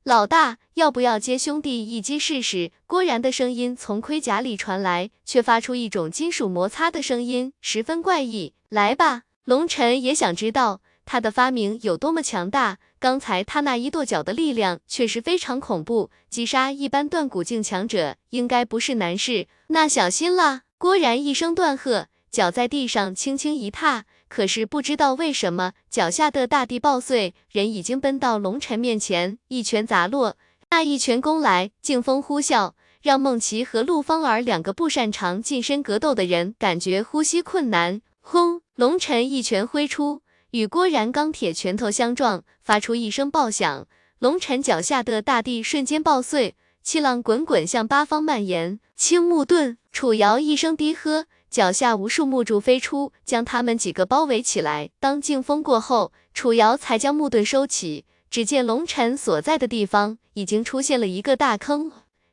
老大，要不要接兄弟一击试试？郭然的声音从盔甲里传来，却发出一种金属摩擦的声音，十分怪异。来吧，龙尘也想知道他的发明有多么强大。刚才他那一跺脚的力量确实非常恐怖，击杀一般断骨境强者应该不是难事。那小心了！郭然一声断喝，脚在地上轻轻一踏。可是不知道为什么，脚下的大地爆碎，人已经奔到龙尘面前，一拳砸落。那一拳攻来，劲风呼啸，让梦琪和陆芳儿两个不擅长近身格斗的人感觉呼吸困难。轰！龙尘一拳挥出，与郭然钢铁拳头相撞，发出一声爆响，龙尘脚下的大地瞬间爆碎，气浪滚滚向八方蔓延。青木盾，楚瑶一声低喝。脚下无数木柱飞出，将他们几个包围起来。当劲风过后，楚瑶才将木盾收起。只见龙尘所在的地方已经出现了一个大坑。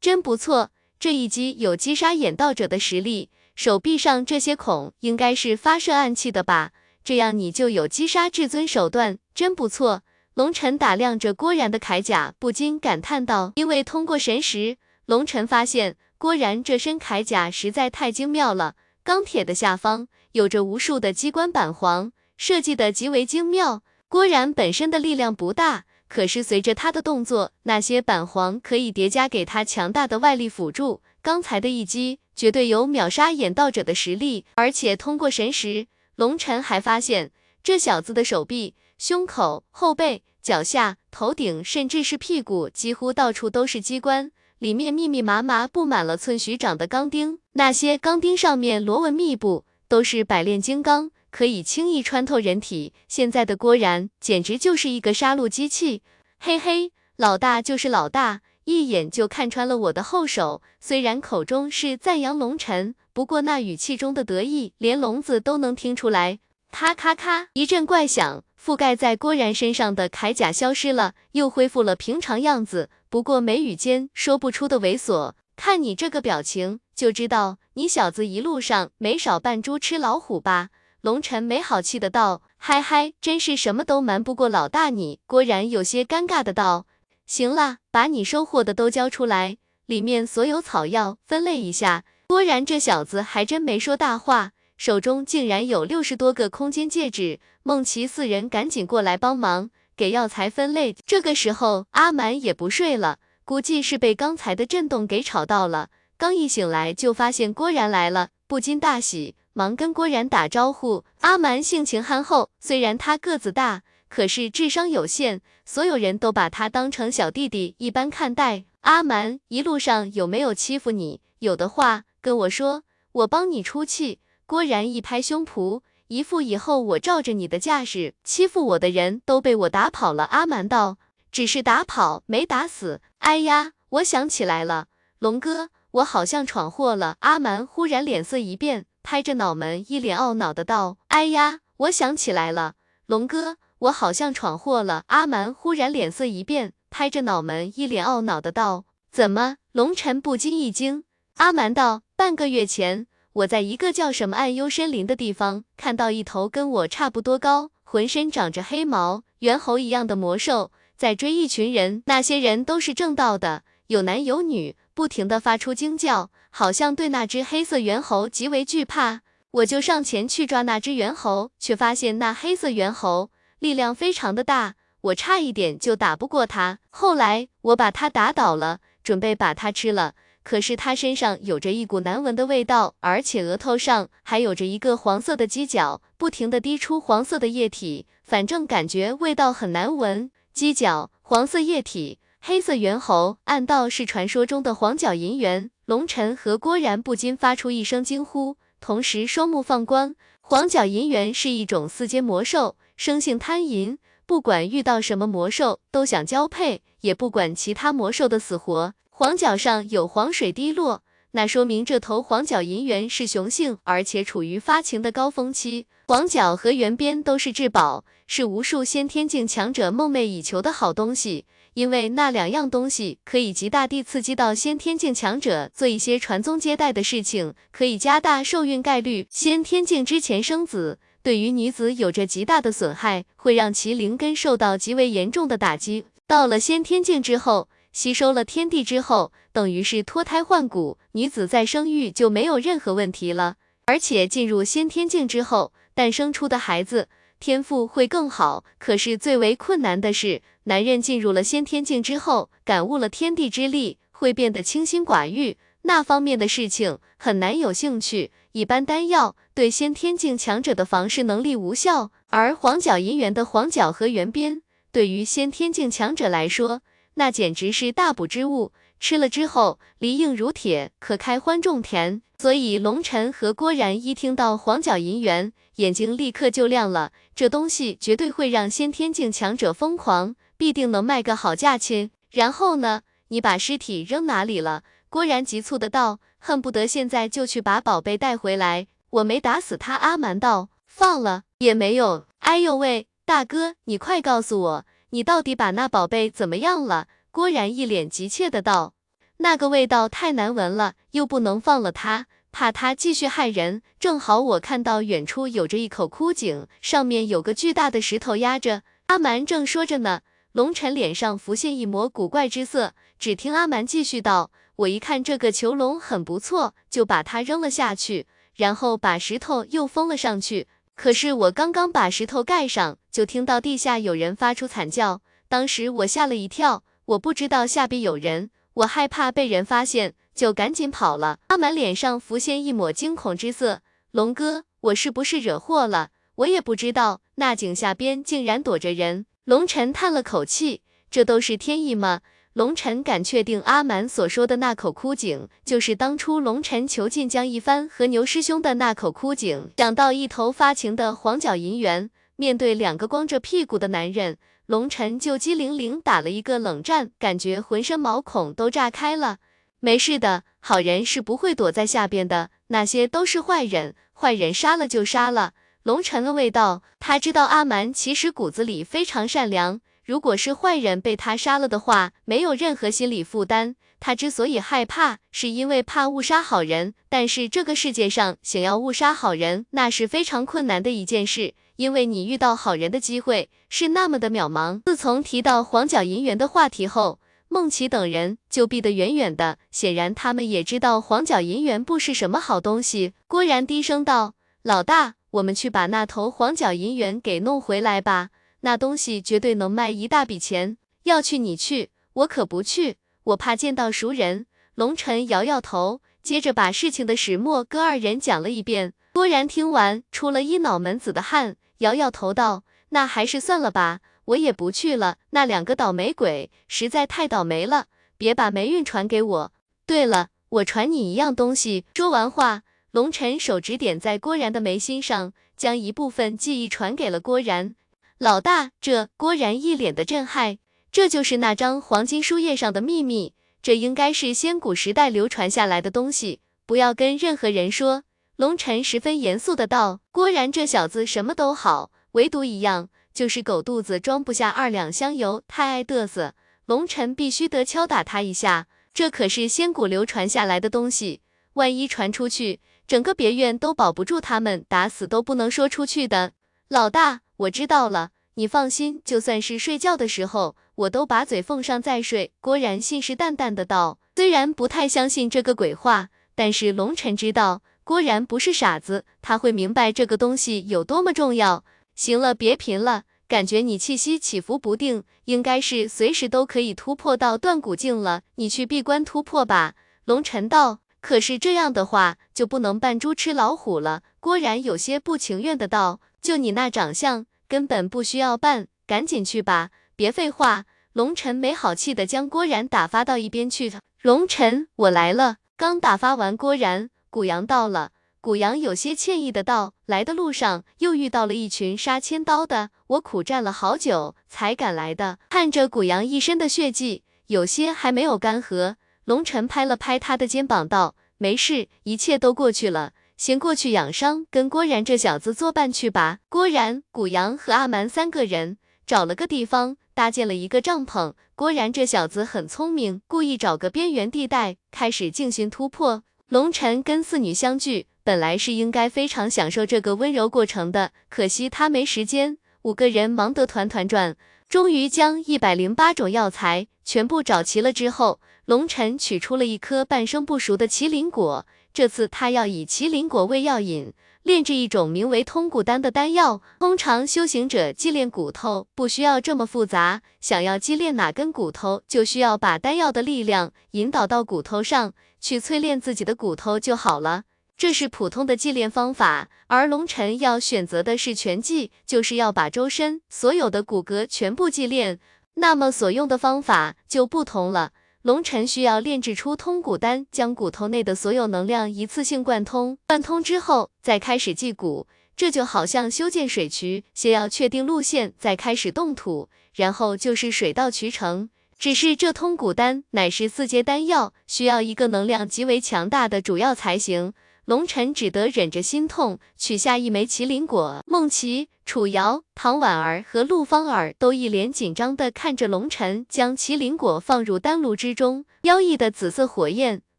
真不错，这一击有击杀眼道者的实力。手臂上这些孔应该是发射暗器的吧？这样你就有击杀至尊手段，真不错。龙尘打量着郭然的铠甲，不禁感叹道：“因为通过神识，龙尘发现郭然这身铠甲实在太精妙了。”钢铁的下方有着无数的机关板簧，设计的极为精妙。郭然本身的力量不大，可是随着他的动作，那些板簧可以叠加给他强大的外力辅助。刚才的一击绝对有秒杀眼道者的实力，而且通过神识，龙尘还发现这小子的手臂胸口、后背、脚下、头顶，甚至是屁股，几乎到处都是机关，里面密密麻麻布满了寸许长的钢钉，那些钢钉上面螺纹密布，都是百炼金刚，可以轻易穿透人体。现在的郭然简直就是一个杀戮机器，嘿嘿，老大就是老大。一眼就看穿了我的后手，虽然口中是赞扬龙尘，不过那语气中的得意，连聋子都能听出来。咔咔咔，一阵怪响，覆盖在郭然身上的铠甲消失了，又恢复了平常样子。不过眉宇间说不出的猥琐，看你这个表情，就知道你小子一路上没少扮猪吃老虎吧？龙尘没好气的道。嗨嗨，真是什么都瞒不过老大你。郭然有些尴尬的道。行了，把你收获的都交出来，里面所有草药分类一下。郭然这小子还真没说大话，手中竟然有六十多个空间戒指。梦琪四人赶紧过来帮忙，给药材分类。这个时候，阿蛮也不睡了，估计是被刚才的震动给吵到了。刚一醒来，就发现郭然来了，不禁大喜，忙跟郭然打招呼。阿蛮性情憨厚，虽然他个子大。可是智商有限，所有人都把他当成小弟弟一般看待。阿蛮，一路上有没有欺负你？有的话跟我说，我帮你出气。郭然一拍胸脯，一副以后我罩着你的架势。欺负我的人都被我打跑了。阿蛮道，只是打跑，没打死。哎呀，我想起来了，龙哥，我好像闯祸了。阿蛮忽然脸色一变，拍着脑门，一脸懊恼的道，哎呀，我想起来了，龙哥。我好像闯祸了。阿蛮忽然脸色一变，拍着脑门，一脸懊恼的道：“怎么？”龙尘不禁一惊。阿蛮道：“半个月前，我在一个叫什么暗幽森林的地方，看到一头跟我差不多高，浑身长着黑毛，猿猴一样的魔兽，在追一群人。那些人都是正道的，有男有女，不停的发出惊叫，好像对那只黑色猿猴极为惧怕。我就上前去抓那只猿猴，却发现那黑色猿猴。”力量非常的大，我差一点就打不过它。后来我把它打倒了，准备把它吃了。可是他身上有着一股难闻的味道，而且额头上还有着一个黄色的犄角，不停的滴出黄色的液体，反正感觉味道很难闻。犄角、黄色液体、黑色猿猴，暗道是传说中的黄角银猿。龙尘和郭然不禁发出一声惊呼，同时双目放光。黄角银猿是一种四阶魔兽。生性贪淫，不管遇到什么魔兽都想交配，也不管其他魔兽的死活。黄角上有黄水滴落，那说明这头黄角银元是雄性，而且处于发情的高峰期。黄角和圆边都是至宝，是无数先天境强者梦寐以求的好东西。因为那两样东西可以极大地刺激到先天境强者做一些传宗接代的事情，可以加大受孕概率。先天境之前生子。对于女子有着极大的损害，会让其灵根受到极为严重的打击。到了先天境之后，吸收了天地之后，等于是脱胎换骨，女子再生育就没有任何问题了。而且进入先天境之后，诞生出的孩子天赋会更好。可是最为困难的是，男人进入了先天境之后，感悟了天地之力，会变得清心寡欲，那方面的事情很难有兴趣。一般丹药对先天境强者的防御能力无效，而黄角银元的黄角和圆边对于先天境强者来说，那简直是大补之物。吃了之后，梨硬如铁，可开欢种田。所以龙尘和郭然一听到黄角银元，眼睛立刻就亮了。这东西绝对会让先天境强者疯狂，必定能卖个好价钱。然后呢？你把尸体扔哪里了？郭然急促的道。恨不得现在就去把宝贝带回来。我没打死他。阿蛮道，放了也没有。哎呦喂，大哥，你快告诉我，你到底把那宝贝怎么样了？郭然一脸急切的道，那个味道太难闻了，又不能放了他，怕他继续害人。正好我看到远处有着一口枯井，上面有个巨大的石头压着。阿蛮正说着呢，龙尘脸上浮现一抹古怪之色。只听阿蛮继续道。我一看这个囚笼很不错，就把它扔了下去，然后把石头又封了上去。可是我刚刚把石头盖上，就听到地下有人发出惨叫，当时我吓了一跳，我不知道下边有人，我害怕被人发现，就赶紧跑了。阿满脸上浮现一抹惊恐之色，龙哥，我是不是惹祸了？我也不知道那井下边竟然躲着人。龙晨叹了口气，这都是天意吗？龙晨敢确定阿蛮所说的那口枯井，就是当初龙晨囚禁江一帆和牛师兄的那口枯井。想到一头发情的黄角银元，面对两个光着屁股的男人，龙晨就机灵灵打了一个冷战，感觉浑身毛孔都炸开了。没事的，好人是不会躲在下边的，那些都是坏人，坏人杀了就杀了。龙晨了味道，他知道阿蛮其实骨子里非常善良。如果是坏人被他杀了的话，没有任何心理负担。他之所以害怕，是因为怕误杀好人。但是这个世界上想要误杀好人，那是非常困难的一件事，因为你遇到好人的机会是那么的渺茫。自从提到黄角银元的话题后，孟琪等人就避得远远的。显然他们也知道黄角银元不是什么好东西。郭然低声道：“老大，我们去把那头黄角银元给弄回来吧。”那东西绝对能卖一大笔钱，要去你去，我可不去，我怕见到熟人。龙晨摇摇头，接着把事情的始末跟二人讲了一遍。郭然听完，出了一脑门子的汗，摇摇头道：“那还是算了吧，我也不去了。那两个倒霉鬼实在太倒霉了，别把霉运传给我。对了，我传你一样东西。”说完话，龙晨手指点在郭然的眉心上，将一部分记忆传给了郭然。老大，这郭然一脸的震撼，这就是那张黄金书页上的秘密，这应该是先古时代流传下来的东西，不要跟任何人说。龙晨十分严肃的道。郭然这小子什么都好，唯独一样，就是狗肚子装不下二两香油，太爱嘚瑟。龙晨必须得敲打他一下，这可是先古流传下来的东西，万一传出去，整个别院都保不住他们，打死都不能说出去的。老大。我知道了，你放心，就算是睡觉的时候，我都把嘴奉上再睡。郭然信誓旦旦的道，虽然不太相信这个鬼话，但是龙晨知道郭然不是傻子，他会明白这个东西有多么重要。行了，别贫了，感觉你气息起伏不定，应该是随时都可以突破到断骨境了，你去闭关突破吧。龙晨道，可是这样的话就不能扮猪吃老虎了。郭然有些不情愿的道，就你那长相。根本不需要办，赶紧去吧，别废话。龙晨没好气的将郭然打发到一边去。龙晨，我来了。刚打发完郭然，古阳到了。古阳有些歉意的道：“来的路上又遇到了一群杀千刀的，我苦战了好久才赶来的。”看着古阳一身的血迹，有些还没有干涸。龙晨拍了拍他的肩膀道：“没事，一切都过去了。”先过去养伤，跟郭然这小子作伴去吧。郭然、古阳和阿蛮三个人找了个地方，搭建了一个帐篷。郭然这小子很聪明，故意找个边缘地带，开始进行突破。龙晨跟四女相聚，本来是应该非常享受这个温柔过程的，可惜他没时间。五个人忙得团团转，终于将一百零八种药材全部找齐了之后，龙晨取出了一颗半生不熟的麒麟果。这次他要以麒麟果为药引，炼制一种名为通骨丹的丹药。通常修行者祭炼骨头不需要这么复杂，想要祭炼哪根骨头，就需要把丹药的力量引导到骨头上去淬炼自己的骨头就好了。这是普通的祭炼方法，而龙尘要选择的是全祭，就是要把周身所有的骨骼全部祭炼，那么所用的方法就不同了。龙晨需要炼制出通骨丹，将骨头内的所有能量一次性贯通，贯通之后再开始祭骨。这就好像修建水渠，先要确定路线，再开始动土，然后就是水到渠成。只是这通骨丹乃是四阶丹药，需要一个能量极为强大的主要才行。龙晨只得忍着心痛，取下一枚麒麟果。孟琪、楚瑶、唐婉儿和陆芳儿都一脸紧张地看着龙晨将麒麟果放入丹炉之中，妖异的紫色火焰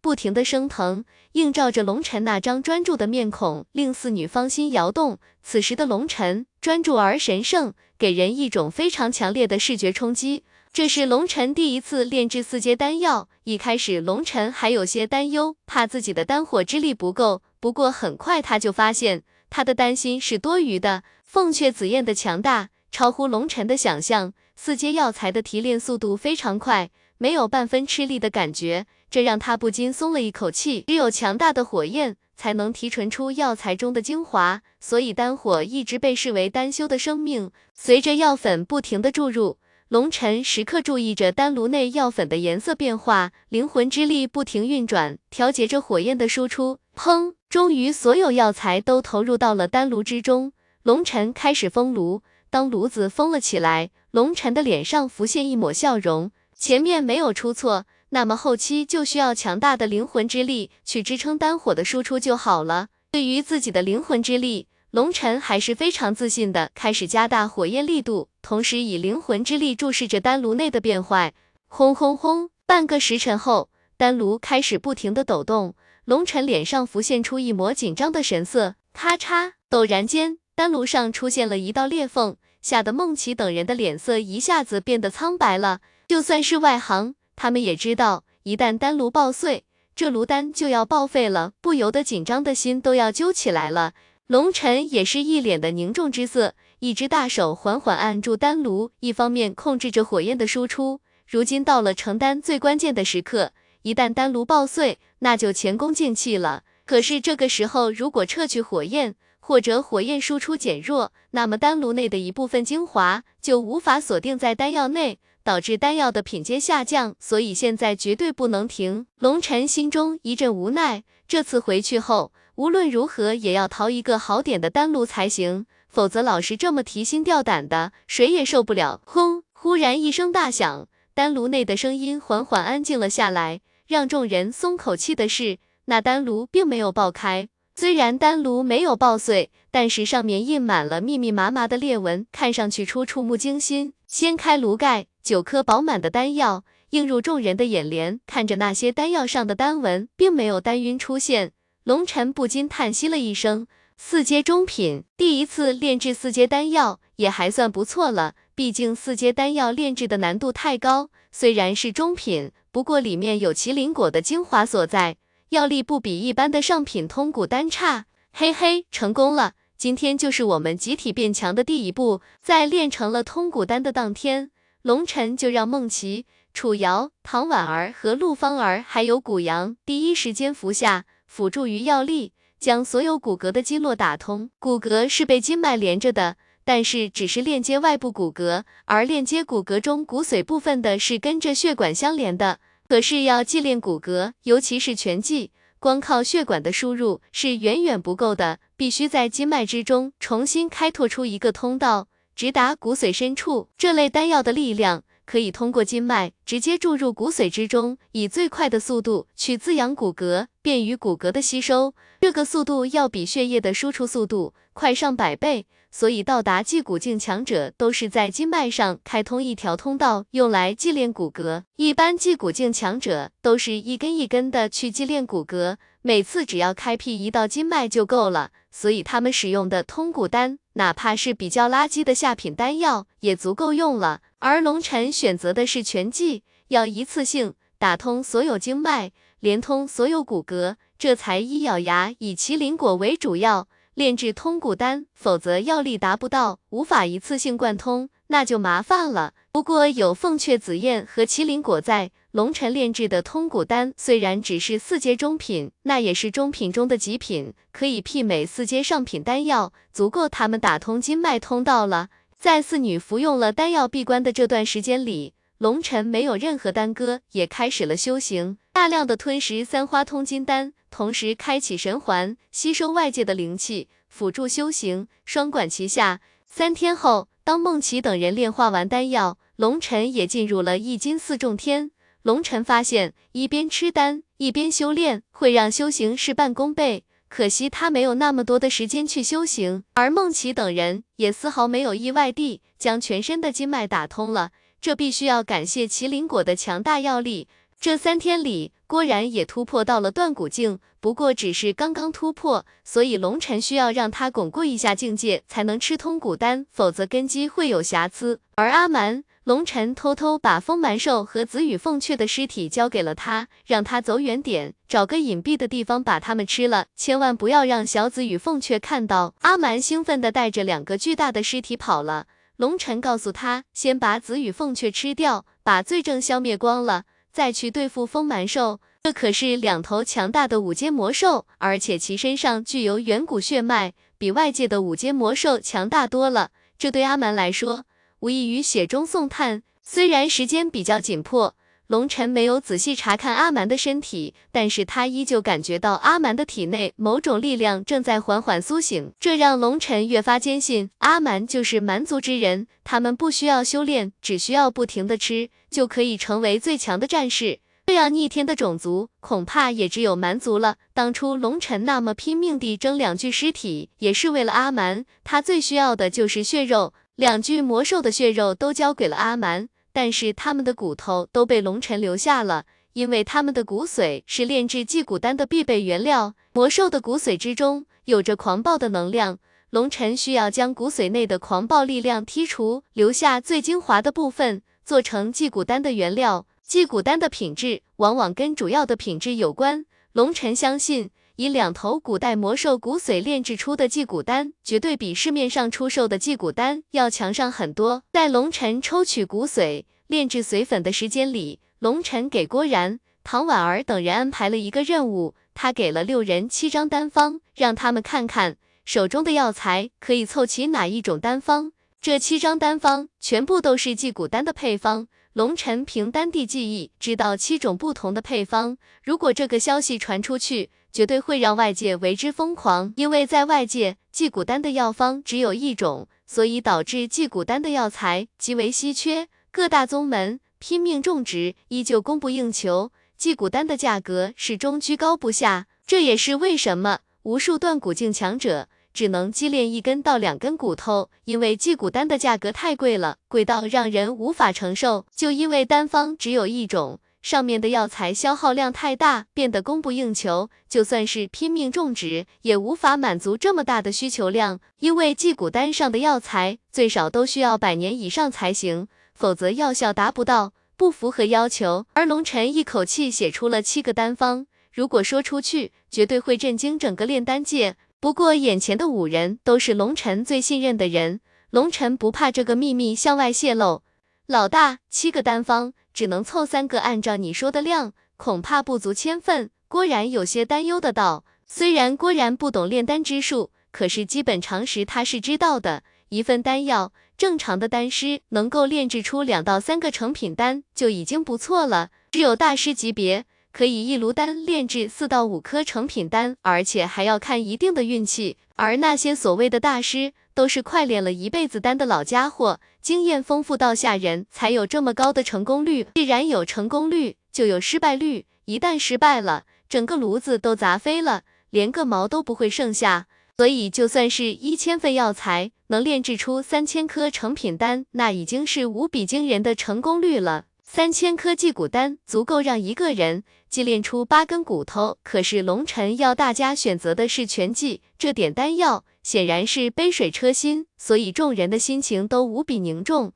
不停地升腾，映照着龙晨那张专注的面孔，令四女芳心摇动。此时的龙晨专注而神圣，给人一种非常强烈的视觉冲击。这是龙晨第一次炼制四阶丹药，一开始龙晨还有些担忧，怕自己的丹火之力不够。不过很快他就发现，他的担心是多余的。凤雀紫焰的强大超乎龙晨的想象，四阶药材的提炼速度非常快，没有半分吃力的感觉，这让他不禁松了一口气。只有强大的火焰才能提纯出药材中的精华，所以丹火一直被视为丹修的生命。随着药粉不停的注入。龙尘时刻注意着丹炉内药粉的颜色变化，灵魂之力不停运转，调节着火焰的输出。砰！终于，所有药材都投入到了丹炉之中。龙尘开始封炉。当炉子封了起来，龙尘的脸上浮现一抹笑容。前面没有出错，那么后期就需要强大的灵魂之力去支撑丹火的输出就好了。对于自己的灵魂之力，龙尘还是非常自信的，开始加大火焰力度，同时以灵魂之力注视着丹炉内的变化。轰轰轰！半个时辰后，丹炉开始不停的抖动，龙尘脸上浮现出一抹紧张的神色。咔嚓！陡然间，丹炉上出现了一道裂缝，吓得孟琪等人的脸色一下子变得苍白了。就算是外行，他们也知道，一旦丹炉爆碎，这炉丹就要报废了，不由得紧张的心都要揪起来了。龙尘也是一脸的凝重之色，一只大手缓缓按住丹炉，一方面控制着火焰的输出。如今到了成丹最关键的时刻，一旦丹炉爆碎，那就前功尽弃了。可是这个时候，如果撤去火焰，或者火焰输出减弱，那么丹炉内的一部分精华就无法锁定在丹药内，导致丹药的品阶下降。所以现在绝对不能停。龙尘心中一阵无奈，这次回去后。无论如何也要淘一个好点的丹炉才行，否则老是这么提心吊胆的，谁也受不了。轰！忽然一声大响，丹炉内的声音缓缓安静了下来。让众人松口气的是，那丹炉并没有爆开。虽然丹炉没有爆碎，但是上面印满了密密麻麻的裂纹，看上去出触目惊心。掀开炉盖，九颗饱满的丹药映入众人的眼帘。看着那些丹药上的丹纹，并没有丹晕出现。龙尘不禁叹息了一声，四阶中品，第一次炼制四阶丹药也还算不错了。毕竟四阶丹药炼制的难度太高，虽然是中品，不过里面有麒麟果的精华所在，药力不比一般的上品通骨丹差。嘿嘿，成功了！今天就是我们集体变强的第一步。在炼成了通骨丹的当天，龙尘就让梦琪、楚瑶、唐婉儿和陆芳儿还有古阳第一时间服下。辅助于药力，将所有骨骼的经络打通。骨骼是被经脉连着的，但是只是链接外部骨骼，而链接骨骼中骨髓部分的是跟着血管相连的。可是要祭炼骨骼，尤其是拳技，光靠血管的输入是远远不够的，必须在经脉之中重新开拓出一个通道，直达骨髓深处。这类丹药的力量。可以通过经脉直接注入骨髓之中，以最快的速度去滋养骨骼，便于骨骼的吸收。这个速度要比血液的输出速度快上百倍，所以到达祭骨境强者都是在经脉上开通一条通道，用来祭炼骨骼。一般祭骨境强者都是一根一根的去祭炼骨骼，每次只要开辟一道经脉就够了。所以他们使用的通骨丹，哪怕是比较垃圾的下品丹药，也足够用了。而龙尘选择的是全技，要一次性打通所有经脉，连通所有骨骼，这才一咬牙以麒麟果为主要炼制通骨丹，否则药力达不到，无法一次性贯通，那就麻烦了。不过有凤雀紫燕和麒麟果在，龙尘炼制的通骨丹虽然只是四阶中品，那也是中品中的极品，可以媲美四阶上品丹药，足够他们打通经脉通道了。在四女服用了丹药闭关的这段时间里，龙尘没有任何耽搁，也开始了修行，大量的吞食三花通金丹，同时开启神环，吸收外界的灵气，辅助修行，双管齐下。三天后，当孟琪等人炼化完丹药，龙尘也进入了一金四重天。龙尘发现，一边吃丹，一边修炼，会让修行事半功倍。可惜他没有那么多的时间去修行，而孟琪等人也丝毫没有意外地将全身的经脉打通了。这必须要感谢麒麟果的强大药力。这三天里，郭然也突破到了断骨境，不过只是刚刚突破，所以龙尘需要让他巩固一下境界，才能吃通骨丹，否则根基会有瑕疵。而阿蛮。龙尘偷偷把风蛮兽和紫羽凤雀的尸体交给了他，让他走远点，找个隐蔽的地方把它们吃了，千万不要让小紫与凤雀看到。阿蛮兴奋地带着两个巨大的尸体跑了。龙晨告诉他，先把紫羽凤雀吃掉，把罪证消灭光了，再去对付风蛮兽。这可是两头强大的五阶魔兽，而且其身上具有远古血脉，比外界的五阶魔兽强大多了。这对阿蛮来说，无异于雪中送炭。虽然时间比较紧迫。龙晨没有仔细查看阿蛮的身体，但是他依旧感觉到阿蛮的体内某种力量正在缓缓苏醒，这让龙晨越发坚信阿蛮就是蛮族之人。他们不需要修炼，只需要不停的吃，就可以成为最强的战士。这样逆天的种族，恐怕也只有蛮族了。当初龙晨那么拼命地争两具尸体，也是为了阿蛮。他最需要的就是血肉，两具魔兽的血肉都交给了阿蛮。但是他们的骨头都被龙尘留下了，因为他们的骨髓是炼制祭骨丹的必备原料。魔兽的骨髓之中有着狂暴的能量，龙尘需要将骨髓内的狂暴力量剔除，留下最精华的部分，做成祭骨丹的原料。祭骨丹的品质往往跟主要的品质有关。龙尘相信。以两头古代魔兽骨髓炼制出的祭骨丹，绝对比市面上出售的祭骨丹要强上很多。在龙晨抽取骨髓、炼制髓粉的时间里，龙晨给郭然、唐婉儿等人安排了一个任务，他给了六人七张丹方，让他们看看手中的药材可以凑齐哪一种丹方。这七张丹方全部都是祭骨丹的配方。龙晨凭丹地记忆知道七种不同的配方，如果这个消息传出去，绝对会让外界为之疯狂。因为在外界，祭骨丹的药方只有一种，所以导致祭骨丹的药材极为稀缺，各大宗门拼命种植，依旧供不应求，祭骨丹的价格始终居高不下。这也是为什么无数断骨境强者。只能积炼一根到两根骨头，因为祭骨丹的价格太贵了，贵到让人无法承受。就因为丹方只有一种，上面的药材消耗量太大，变得供不应求。就算是拼命种植，也无法满足这么大的需求量。因为祭骨丹上的药材最少都需要百年以上才行，否则药效达不到，不符合要求。而龙尘一口气写出了七个丹方，如果说出去，绝对会震惊整个炼丹界。不过，眼前的五人都是龙尘最信任的人，龙尘不怕这个秘密向外泄露。老大，七个丹方只能凑三个，按照你说的量，恐怕不足千份。郭然有些担忧的道。虽然郭然不懂炼丹之术，可是基本常识他是知道的。一份丹药，正常的丹师能够炼制出两到三个成品丹就已经不错了，只有大师级别。可以一炉丹炼制四到五颗成品丹，而且还要看一定的运气。而那些所谓的大师，都是快炼了一辈子丹的老家伙，经验丰富到吓人，才有这么高的成功率。既然有成功率，就有失败率。一旦失败了，整个炉子都砸飞了，连个毛都不会剩下。所以，就算是一千份药材能炼制出三千颗成品丹，那已经是无比惊人的成功率了。三千颗祭骨丹足够让一个人祭炼出八根骨头，可是龙尘要大家选择的是全祭，这点丹药显然是杯水车薪，所以众人的心情都无比凝重。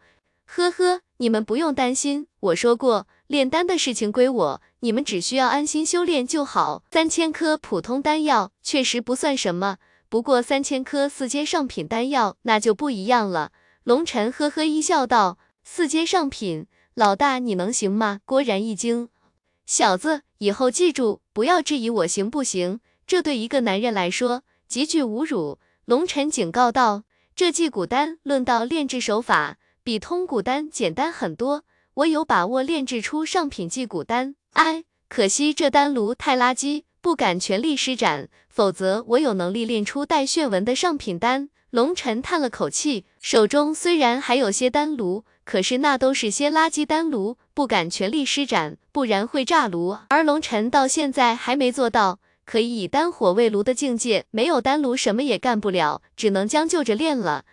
呵呵，你们不用担心，我说过，炼丹的事情归我，你们只需要安心修炼就好。三千颗普通丹药确实不算什么，不过三千颗四阶上品丹药那就不一样了。龙尘呵呵一笑道：“四阶上品。”老大，你能行吗？郭然一惊，小子，以后记住，不要质疑我行不行，这对一个男人来说极具侮辱。龙尘警告道：“这祭骨丹论到炼制手法，比通骨丹简单很多，我有把握炼制出上品祭骨丹。哎，可惜这丹炉太垃圾，不敢全力施展，否则我有能力炼出带血纹的上品丹。”龙尘叹了口气，手中虽然还有些丹炉。可是那都是些垃圾丹炉，不敢全力施展，不然会炸炉。而龙尘到现在还没做到可以以丹火为炉的境界，没有丹炉什么也干不了，只能将就着练了。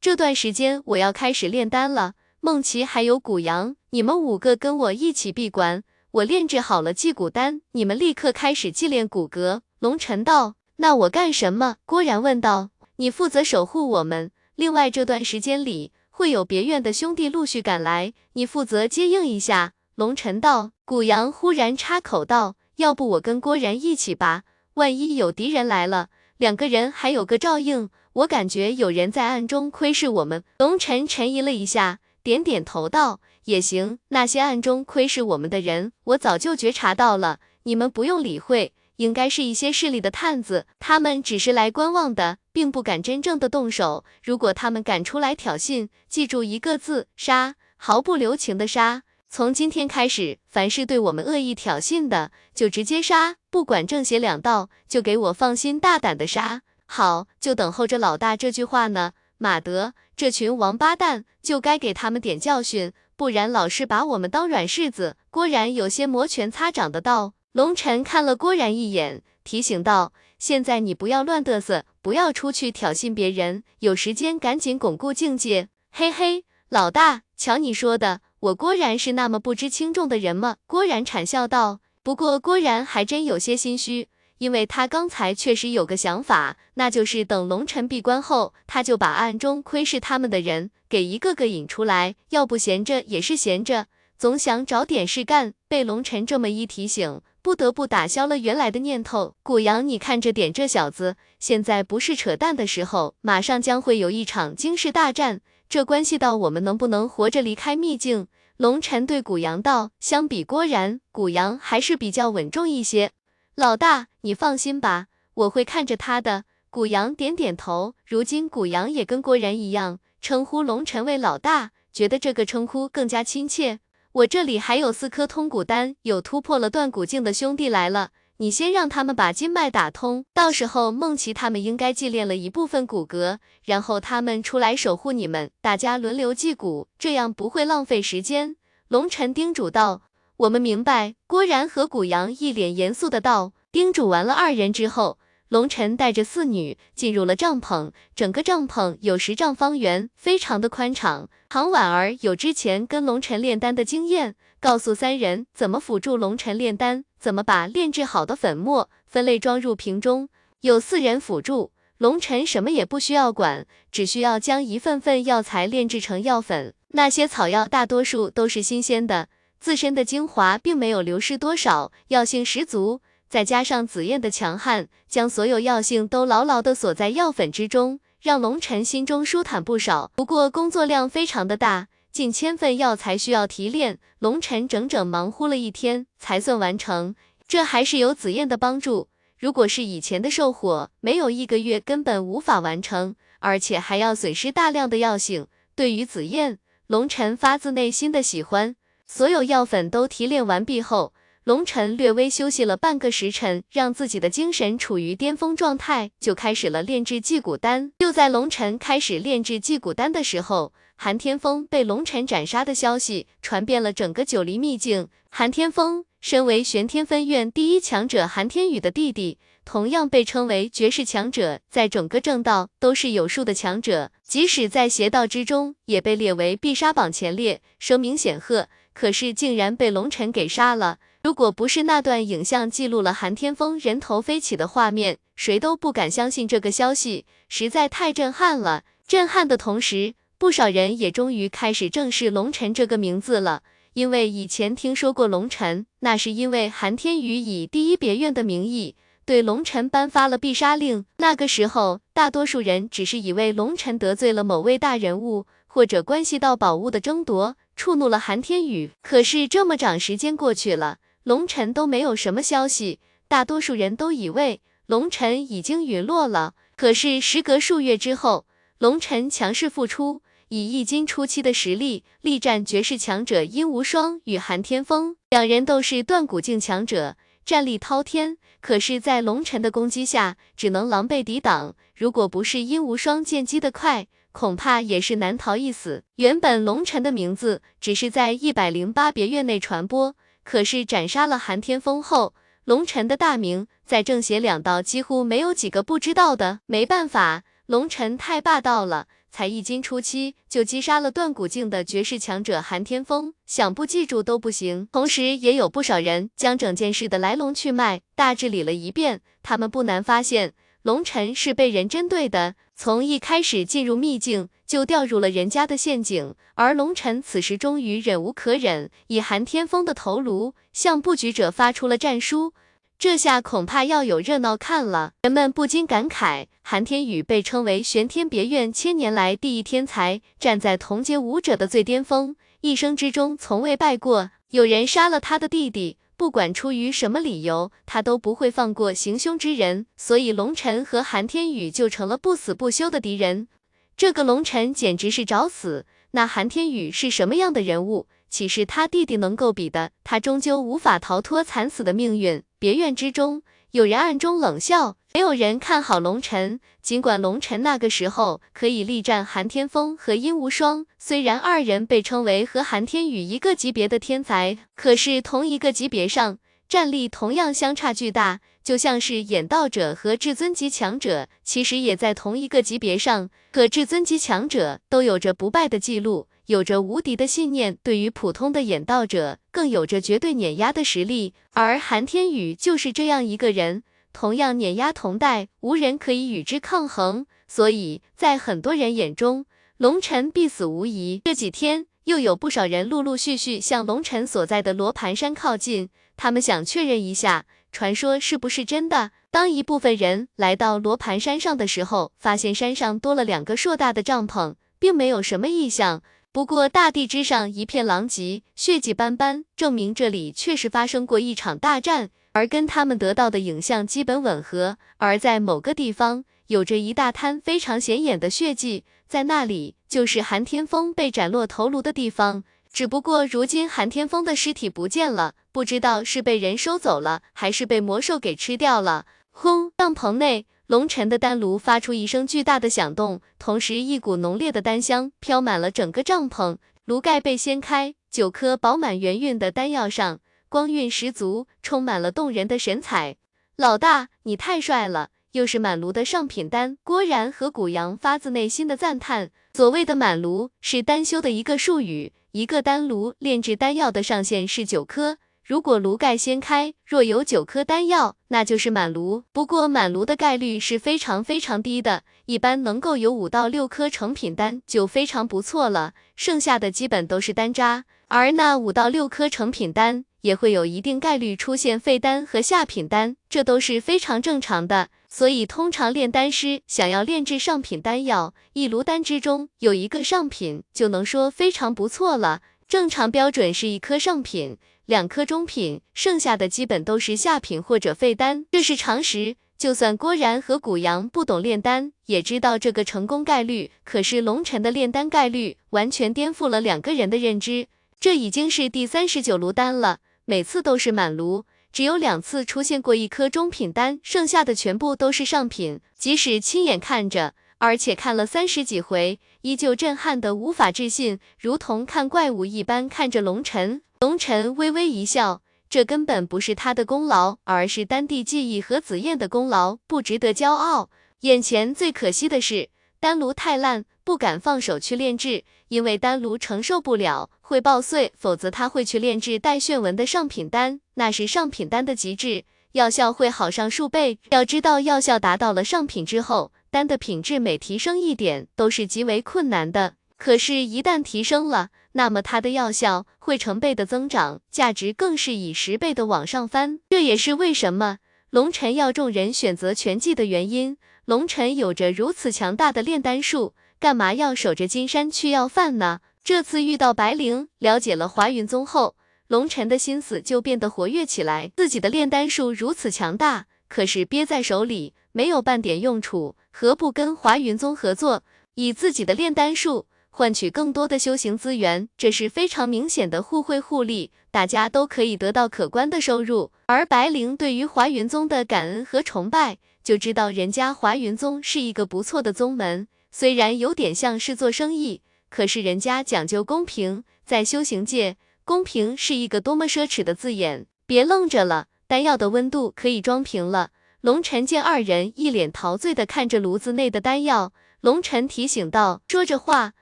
这段时间我要开始炼丹了，梦琪还有古阳，你们五个跟我一起闭关。我炼制好了祭骨丹，你们立刻开始祭炼骨骼。龙尘道，那我干什么？郭然问道。你负责守护我们，另外这段时间里。会有别院的兄弟陆续赶来，你负责接应一下。龙尘道，古阳忽然插口道：“要不我跟郭然一起吧，万一有敌人来了，两个人还有个照应。我感觉有人在暗中窥视我们。龙晨沉吟了一下，点点头道：“也行，那些暗中窥视我们的人，我早就觉察到了，你们不用理会。应该是一些势力的探子，他们只是来观望的，并不敢真正的动手。如果他们敢出来挑衅，记住一个字：杀，毫不留情的杀。从今天开始，凡是对我们恶意挑衅的，就直接杀，不管正邪两道，就给我放心大胆的杀。”好，就等候着老大这句话呢。马德，这群王八蛋，就该给他们点教训，不然老是把我们当软柿子。郭然有些摩拳擦掌的道。龙晨看了郭然一眼，提醒道：“现在你不要乱嘚瑟，不要出去挑衅别人，有时间赶紧巩固境界。”嘿嘿，老大，瞧你说的，我郭然是那么不知轻重的人吗？郭然惨笑道。不过郭然还真有些心虚。因为他刚才确实有个想法，那就是等龙尘闭关后，他就把暗中窥视他们的人给一个个引出来，要不闲着也是闲着，总想找点事干。被龙尘这么一提醒，不得不打消了原来的念头。古阳，你看着点这小子，现在不是扯淡的时候，马上将会有一场惊世大战，这关系到我们能不能活着离开秘境。龙尘对古阳道，相比郭然，古阳还是比较稳重一些。老大，你放心吧，我会看着他的。古阳点点头。如今古阳也跟郭然一样，称呼龙尘为老大，觉得这个称呼更加亲切。我这里还有四颗通骨丹，有突破了断骨境的兄弟来了，你先让他们把经脉打通，到时候梦琪他们应该祭炼了一部分骨骼，然后他们出来守护你们，大家轮流祭骨，这样不会浪费时间。龙尘叮嘱道。我们明白，郭然和古阳一脸严肃的道。叮嘱完了二人之后，龙晨带着四女进入了帐篷。整个帐篷有十丈方圆，非常的宽敞。唐婉儿有之前跟龙晨炼丹的经验，告诉三人怎么辅助龙晨炼丹，怎么把炼制好的粉末分类装入瓶中。有四人辅助，龙晨什么也不需要管，只需要将一份份药材炼制成药粉。那些草药大多数都是新鲜的。自身的精华并没有流失多少，药性十足，再加上紫燕的强悍，将所有药性都牢牢的锁在药粉之中，让龙晨心中舒坦不少。不过工作量非常的大，近千份药材需要提炼，龙晨整整忙乎了一天才算完成。这还是有紫燕的帮助，如果是以前的兽火，没有一个月根本无法完成，而且还要损失大量的药性。对于紫燕，龙晨发自内心的喜欢。所有药粉都提炼完毕后，龙晨略微休息了半个时辰，让自己的精神处于巅峰状态，就开始了炼制祭骨丹。就在龙晨开始炼制祭骨丹的时候，韩天风被龙晨斩杀的消息传遍了整个九黎秘境。韩天风身为玄天分院第一强者韩天宇的弟弟，同样被称为绝世强者，在整个正道都是有数的强者，即使在邪道之中，也被列为必杀榜前列，声名显赫。可是竟然被龙尘给杀了！如果不是那段影像记录了韩天风人头飞起的画面，谁都不敢相信这个消息，实在太震撼了。震撼的同时，不少人也终于开始正视龙尘这个名字了。因为以前听说过龙尘，那是因为韩天宇以第一别院的名义对龙尘颁发了必杀令。那个时候，大多数人只是以为龙尘得罪了某位大人物，或者关系到宝物的争夺。触怒了韩天宇，可是这么长时间过去了，龙尘都没有什么消息，大多数人都以为龙尘已经陨落了。可是时隔数月之后，龙尘强势复出，以易经初期的实力力战绝世强者殷无双与韩天风，两人都是断骨境强者，战力滔天。可是，在龙尘的攻击下，只能狼狈抵挡。如果不是殷无双剑击的快，恐怕也是难逃一死。原本龙尘的名字只是在一百零八别院内传播，可是斩杀了韩天风后，龙尘的大名在正邪两道几乎没有几个不知道的。没办法，龙尘太霸道了，才一金初期就击杀了断骨境的绝世强者韩天风，想不记住都不行。同时，也有不少人将整件事的来龙去脉大致理了一遍，他们不难发现。龙尘是被人针对的，从一开始进入秘境就掉入了人家的陷阱，而龙尘此时终于忍无可忍，以韩天风的头颅向布局者发出了战书。这下恐怕要有热闹看了。人们不禁感慨，韩天宇被称为玄天别院千年来第一天才，站在同阶武者的最巅峰，一生之中从未败过。有人杀了他的弟弟，不管出于什么理由，他都不会放过行凶之人，所以龙尘和韩天宇就成了不死不休的敌人。这个龙尘简直是找死。那韩天宇是什么样的人物？岂是他弟弟能够比的？他终究无法逃脱惨死的命运。别院之中，有人暗中冷笑，没有人看好龙尘。尽管龙尘那个时候可以力战韩天风和殷无双，虽然二人被称为和韩天宇一个级别的天才，可是同一个级别上，战力同样相差巨大。就像是演道者和至尊级强者，其实也在同一个级别上，可至尊级强者都有着不败的记录。有着无敌的信念，对于普通的演道者更有着绝对碾压的实力，而韩天宇就是这样一个人，同样碾压同代，无人可以与之抗衡，所以在很多人眼中，龙尘必死无疑。这几天又有不少人陆陆续续向龙尘所在的罗盘山靠近，他们想确认一下传说是不是真的。当一部分人来到罗盘山上的时候，发现山上多了两个硕大的帐篷，并没有什么异象。不过大地之上一片狼藉，血迹斑斑，证明这里确实发生过一场大战，而跟他们得到的影像基本吻合。而在某个地方，有着一大滩非常显眼的血迹，在那里就是韩天风被斩落头颅的地方。只不过如今韩天风的尸体不见了，不知道是被人收走了，还是被魔兽给吃掉了。轰！帐篷内。龙尘的丹炉发出一声巨大的响动，同时一股浓烈的丹香飘满了整个帐篷。炉盖被掀开，九颗饱满圆润的丹药上光晕十足，充满了动人的神采。老大，你太帅了！又是满炉的上品丹。郭然和古阳发自内心的赞叹。所谓的满炉是丹修的一个术语，一个丹炉炼制丹药的上限是九颗。如果炉盖掀开，若有九颗丹药，那就是满炉。不过满炉的概率是非常非常低的，一般能够有五到六颗成品丹就非常不错了，剩下的基本都是丹渣。而那五到六颗成品丹也会有一定概率出现废丹和下品丹，这都是非常正常的。所以通常炼丹师想要炼制上品丹药，一炉丹之中有一个上品，就能说非常不错了。正常标准是一颗上品。两颗中品，剩下的基本都是下品或者废丹，这是常识。就算郭然和古阳不懂炼丹，也知道这个成功概率。可是龙尘的炼丹概率完全颠覆了两个人的认知。这已经是第三十九炉丹了，每次都是满炉，只有两次出现过一颗中品丹，剩下的全部都是上品。即使亲眼看着，而且看了三十几回，依旧震撼的无法置信，如同看怪物一般看着龙尘。龙尘微微一笑，这根本不是他的功劳，而是丹帝记忆和紫燕的功劳，不值得骄傲。眼前最可惜的是，丹炉太烂，不敢放手去炼制，因为丹炉承受不了，会爆碎。否则他会去炼制带炫纹的上品丹，那是上品丹的极致，药效会好上数倍。要知道，药效达到了上品之后，丹的品质每提升一点，都是极为困难的。可是，一旦提升了，那么它的药效会成倍的增长，价值更是以十倍的往上翻。这也是为什么龙尘要众人选择全季的原因。龙尘有着如此强大的炼丹术，干嘛要守着金山去要饭呢？这次遇到白灵，了解了华云宗后，龙尘的心思就变得活跃起来。自己的炼丹术如此强大，可是憋在手里没有半点用处，何不跟华云宗合作，以自己的炼丹术？换取更多的修行资源，这是非常明显的互惠互利，大家都可以得到可观的收入。而白灵对于华云宗的感恩和崇拜，就知道人家华云宗是一个不错的宗门。虽然有点像是做生意，可是人家讲究公平，在修行界，公平是一个多么奢侈的字眼。别愣着了，丹药的温度可以装瓶了。龙尘见二人一脸陶醉的看着炉子内的丹药，龙尘提醒道：“说着话。”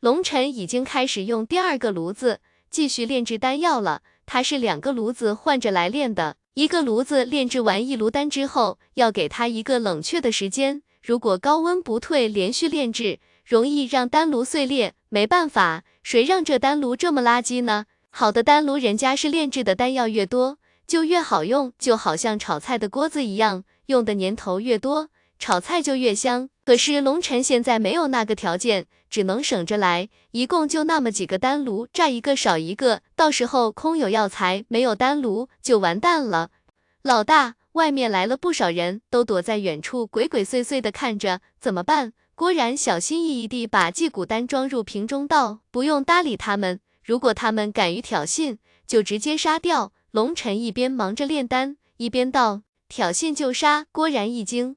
龙尘已经开始用第二个炉子继续炼制丹药了。他是两个炉子换着来炼的，一个炉子炼制完一炉丹之后，要给他一个冷却的时间。如果高温不退，连续炼制，容易让丹炉碎裂。没办法，谁让这丹炉这么垃圾呢？好的丹炉，人家是炼制的丹药越多，就越好用，就好像炒菜的锅子一样，用的年头越多，炒菜就越香。可是龙晨现在没有那个条件，只能省着来，一共就那么几个丹炉，炸一个少一个，到时候空有药材，没有丹炉就完蛋了。老大，外面来了不少人，都躲在远处，鬼鬼祟祟的看着，怎么办？郭然小心翼翼地把祭骨丹装入瓶中，道：“不用搭理他们，如果他们敢于挑衅，就直接杀掉。”龙晨一边忙着炼丹，一边道：“挑衅就杀。”郭然一惊，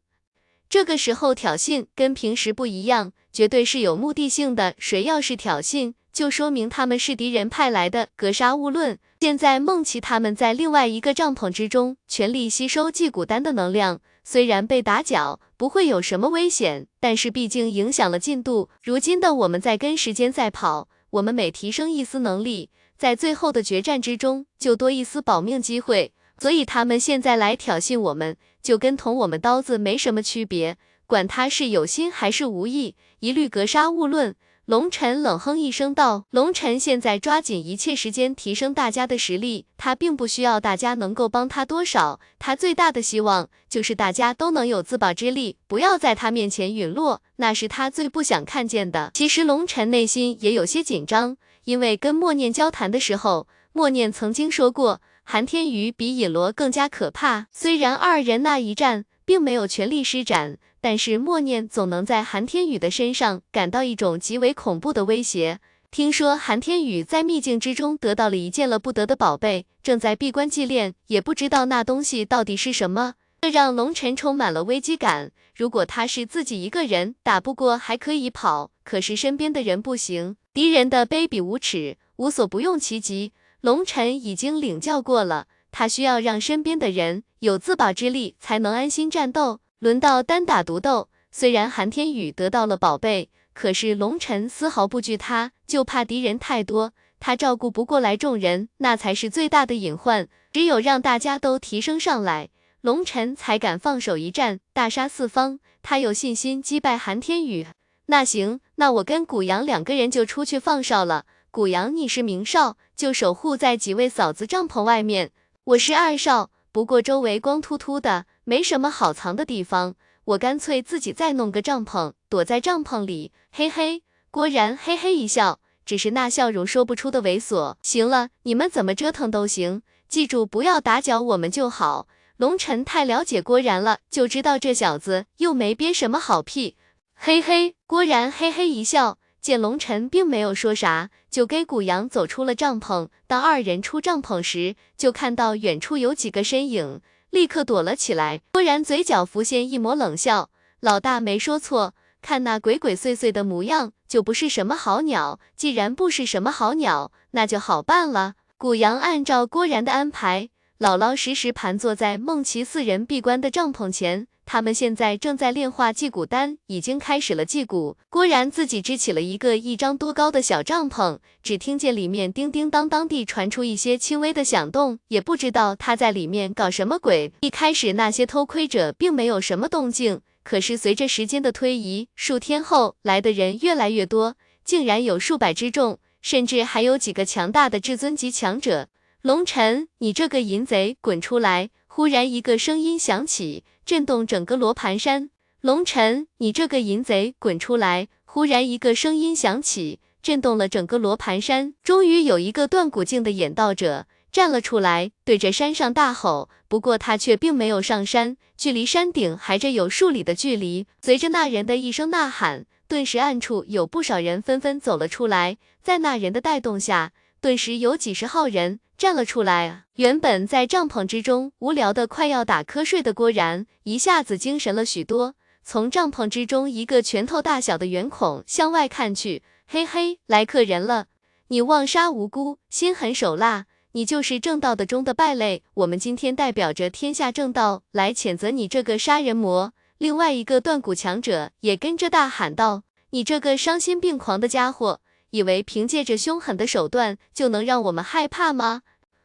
这个时候挑衅跟平时不一样，绝对是有目的性的。谁要是挑衅，就说明他们是敌人派来的，格杀勿论。现在梦琪他们在另外一个帐篷之中，全力吸收祭骨丹的能量。虽然被打搅不会有什么危险，但是毕竟影响了进度。如今的我们在跟时间赛跑，我们每提升一丝能力，在最后的决战之中就多一丝保命机会。所以他们现在来挑衅我们，就跟捅我们刀子没什么区别。管他是有心还是无意，一律格杀勿论。龙晨冷哼一声道：“龙晨现在抓紧一切时间提升大家的实力，他并不需要大家能够帮他多少，他最大的希望就是大家都能有自保之力，不要在他面前陨落，那是他最不想看见的。”其实龙晨内心也有些紧张，因为跟默念交谈的时候，默念曾经说过，韩天宇比尹罗更加可怕。虽然二人那一战并没有全力施展。但是默念总能在韩天宇的身上感到一种极为恐怖的威胁。听说韩天宇在秘境之中得到了一件了不得的宝贝，正在闭关祭炼，也不知道那东西到底是什么，这让龙晨充满了危机感。如果他是自己一个人，打不过还可以跑，可是身边的人不行，敌人的卑鄙无耻无所不用其极。龙晨已经领教过了，他需要让身边的人有自保之力，才能安心战斗。轮到单打独斗，虽然韩天宇得到了宝贝，可是龙晨丝毫不惧他，就怕敌人太多，他照顾不过来众人，那才是最大的隐患。只有让大家都提升上来，龙晨才敢放手一战，大杀四方。他有信心击败韩天宇。那行，那我跟古阳两个人就出去放哨了。古阳，你是明少，就守护在几位嫂子帐篷外面。我是二少，不过周围光秃秃的。没什么好藏的地方，我干脆自己再弄个帐篷，躲在帐篷里，嘿嘿。郭然嘿嘿一笑，只是那笑容说不出的猥琐。行了，你们怎么折腾都行，记住不要打搅我们就好。龙晨太了解郭然了，就知道这小子又没憋什么好屁，嘿嘿。郭然嘿嘿一笑，见龙晨并没有说啥，就跟古阳走出了帐篷。当二人出帐篷时，就看到远处有几个身影。立刻躲了起来，突然嘴角浮现一抹冷笑。老大没说错，看那鬼鬼祟祟的模样，就不是什么好鸟。既然不是什么好鸟，那就好办了。古阳按照郭然的安排，老老实实盘坐在孟琪四人闭关的帐篷前。他们现在正在炼化祭骨丹，已经开始了祭骨。郭然自己支起了一个一张多高的小帐篷，只听见里面叮叮当当地传出一些轻微的响动，也不知道他在里面搞什么鬼。一开始那些偷窥者并没有什么动静，可是随着时间的推移，数天后来的人越来越多，竟然有数百之众，甚至还有几个强大的至尊级强者。龙尘，你这个淫贼，滚出来！忽然一个声音响起。震动整个罗盘山，龙尘，你这个淫贼，滚出来！忽然一个声音响起，震动了整个罗盘山。终于有一个断骨境的演道者站了出来，对着山上大吼。不过他却并没有上山，距离山顶还着有数里的距离。随着那人的一声呐喊，顿时暗处有不少人纷纷走了出来，在那人的带动下，顿时有几十号人。站了出来，原本在帐篷之中无聊的快要打瞌睡的郭然，一下子精神了许多。从帐篷之中一个拳头大小的圆孔向外看去，嘿嘿，来客人了！你妄杀无辜，心狠手辣，你就是正道的中的败类。我们今天代表着天下正道来谴责你这个杀人魔。另外一个断骨强者也跟着大喊道：“你这个伤心病狂的家伙，以为凭借着凶狠的手段就能让我们害怕吗？”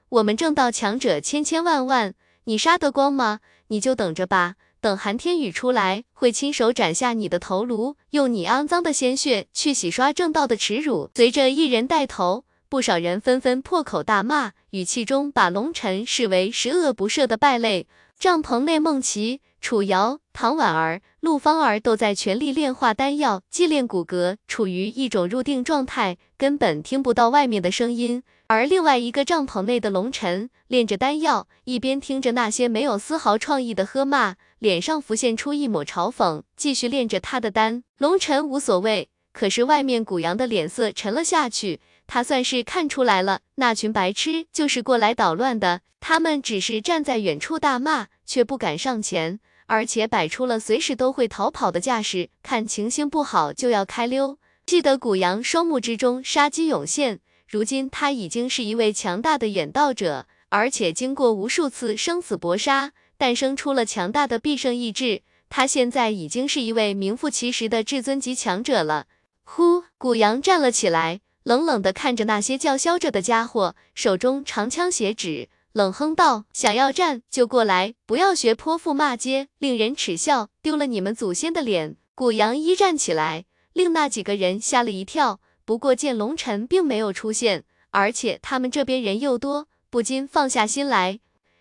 我们正道强者千千万万，你杀得光吗？你就等着吧，等韩天宇出来，会亲手斩下你的头颅，用你肮脏的鲜血去洗刷正道的耻辱。随着一人带头，不少人纷纷破口大骂，语气中把龙尘视为十恶不赦的败类。帐篷内，梦琪、楚瑶、唐婉儿、陆芳儿都在全力炼化丹药，祭炼骨骼，处于一种入定状态，根本听不到外面的声音。而另外一个帐篷内的龙尘炼着丹药，一边听着那些没有丝毫创意的喝骂，脸上浮现出一抹嘲讽，继续炼着他的丹。龙尘无所谓，可是外面古阳的脸色沉了下去，他算是看出来了，那群白痴就是过来捣乱的，他们只是站在远处大骂，却不敢上前，而且摆出了随时都会逃跑的架势，看情形不好就要开溜。记得古阳双目之中杀机涌现。如今他已经是一位强大的远道者，而且经过无数次生死搏杀，诞生出了强大的必胜意志。他现在已经是一位名副其实的至尊级强者了。呼，古阳站了起来，冷冷地看着那些叫嚣着的家伙，手中长枪斜指，冷哼道：“想要战就过来，不要学泼妇骂街，令人耻笑，丢了你们祖先的脸。”古阳一站起来，令那几个人吓了一跳。不过见龙尘并没有出现，而且他们这边人又多，不禁放下心来。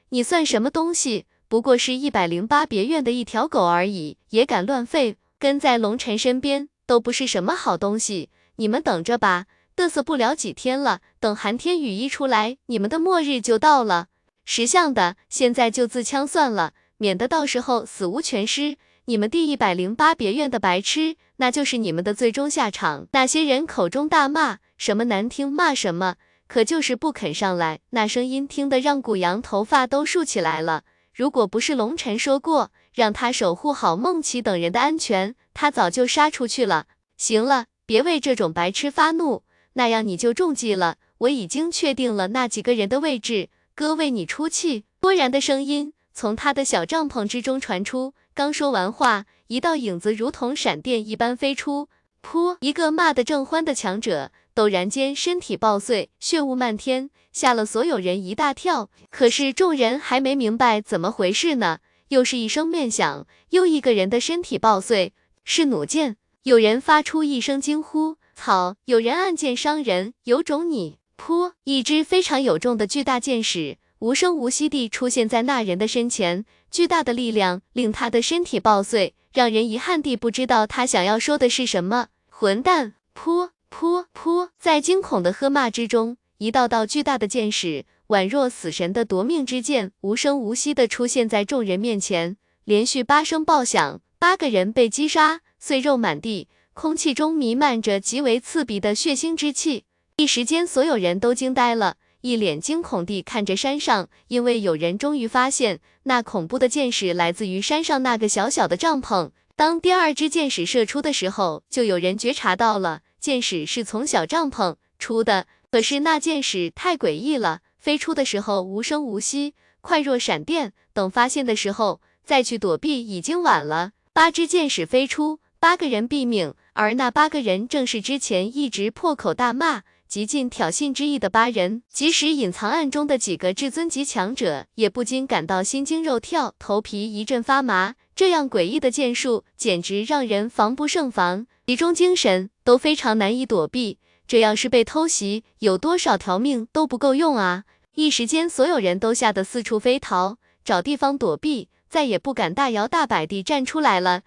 你算什么东西？不过是一百零八别院的一条狗而已，也敢乱吠？跟在龙尘身边都不是什么好东西。你们等着吧，嘚瑟不了几天了，等寒天雨一出来，你们的末日就到了。识相的，现在就自枪算了，免得到时候死无全尸。你们第一百零八别院的白痴，那就是你们的最终下场。那些人口中大骂，什么难听骂什么，可就是不肯上来。那声音听得让古阳头发都竖起来了。如果不是龙尘说过，让他守护好孟琪等人的安全，他早就杀出去了。行了，别为这种白痴发怒，那样你就中计了。我已经确定了那几个人的位置，哥为你出气。多然的声音从他的小帐篷之中传出。刚说完话，一道影子如同闪电一般飞出，噗！一个骂得正欢的强者，陡然间身体爆碎，血雾漫天，吓了所有人一大跳。可是众人还没明白怎么回事呢，又是一声面响，又一个人的身体爆碎，是弩箭。有人发出一声惊呼：“操！”有人按箭伤人，有种你！噗！一支非常有重的巨大箭矢。无声无息地出现在那人的身前，巨大的力量令他的身体爆碎，让人遗憾地不知道他想要说的是什么。混蛋！噗噗噗！在惊恐的喝骂之中，一道道巨大的箭矢，宛若死神的夺命之剑，无声无息地出现在众人面前。连续八声爆响，八个人被击杀，碎肉满地，空气中弥漫着极为刺鼻的血腥之气。一时间，所有人都惊呆了。一脸惊恐地看着山上，因为有人终于发现，那恐怖的箭矢来自于山上那个小小的帐篷。当第二支箭矢射出的时候，就有人觉察到了，箭矢是从小帐篷出的。可是那箭矢太诡异了，飞出的时候无声无息，快若闪电。等发现的时候，再去躲避已经晚了。八支箭矢飞出，八个人毙命，而那八个人正是之前一直破口大骂。极尽挑衅之意的八人，即使隐藏暗中的几个至尊级强者，也不禁感到心惊肉跳，头皮一阵发麻。这样诡异的剑术，简直让人防不胜防，集中精神都非常难以躲避。这要是被偷袭，有多少条命都不够用啊！一时间，所有人都吓得四处飞逃，找地方躲避，再也不敢大摇大摆地站出来了。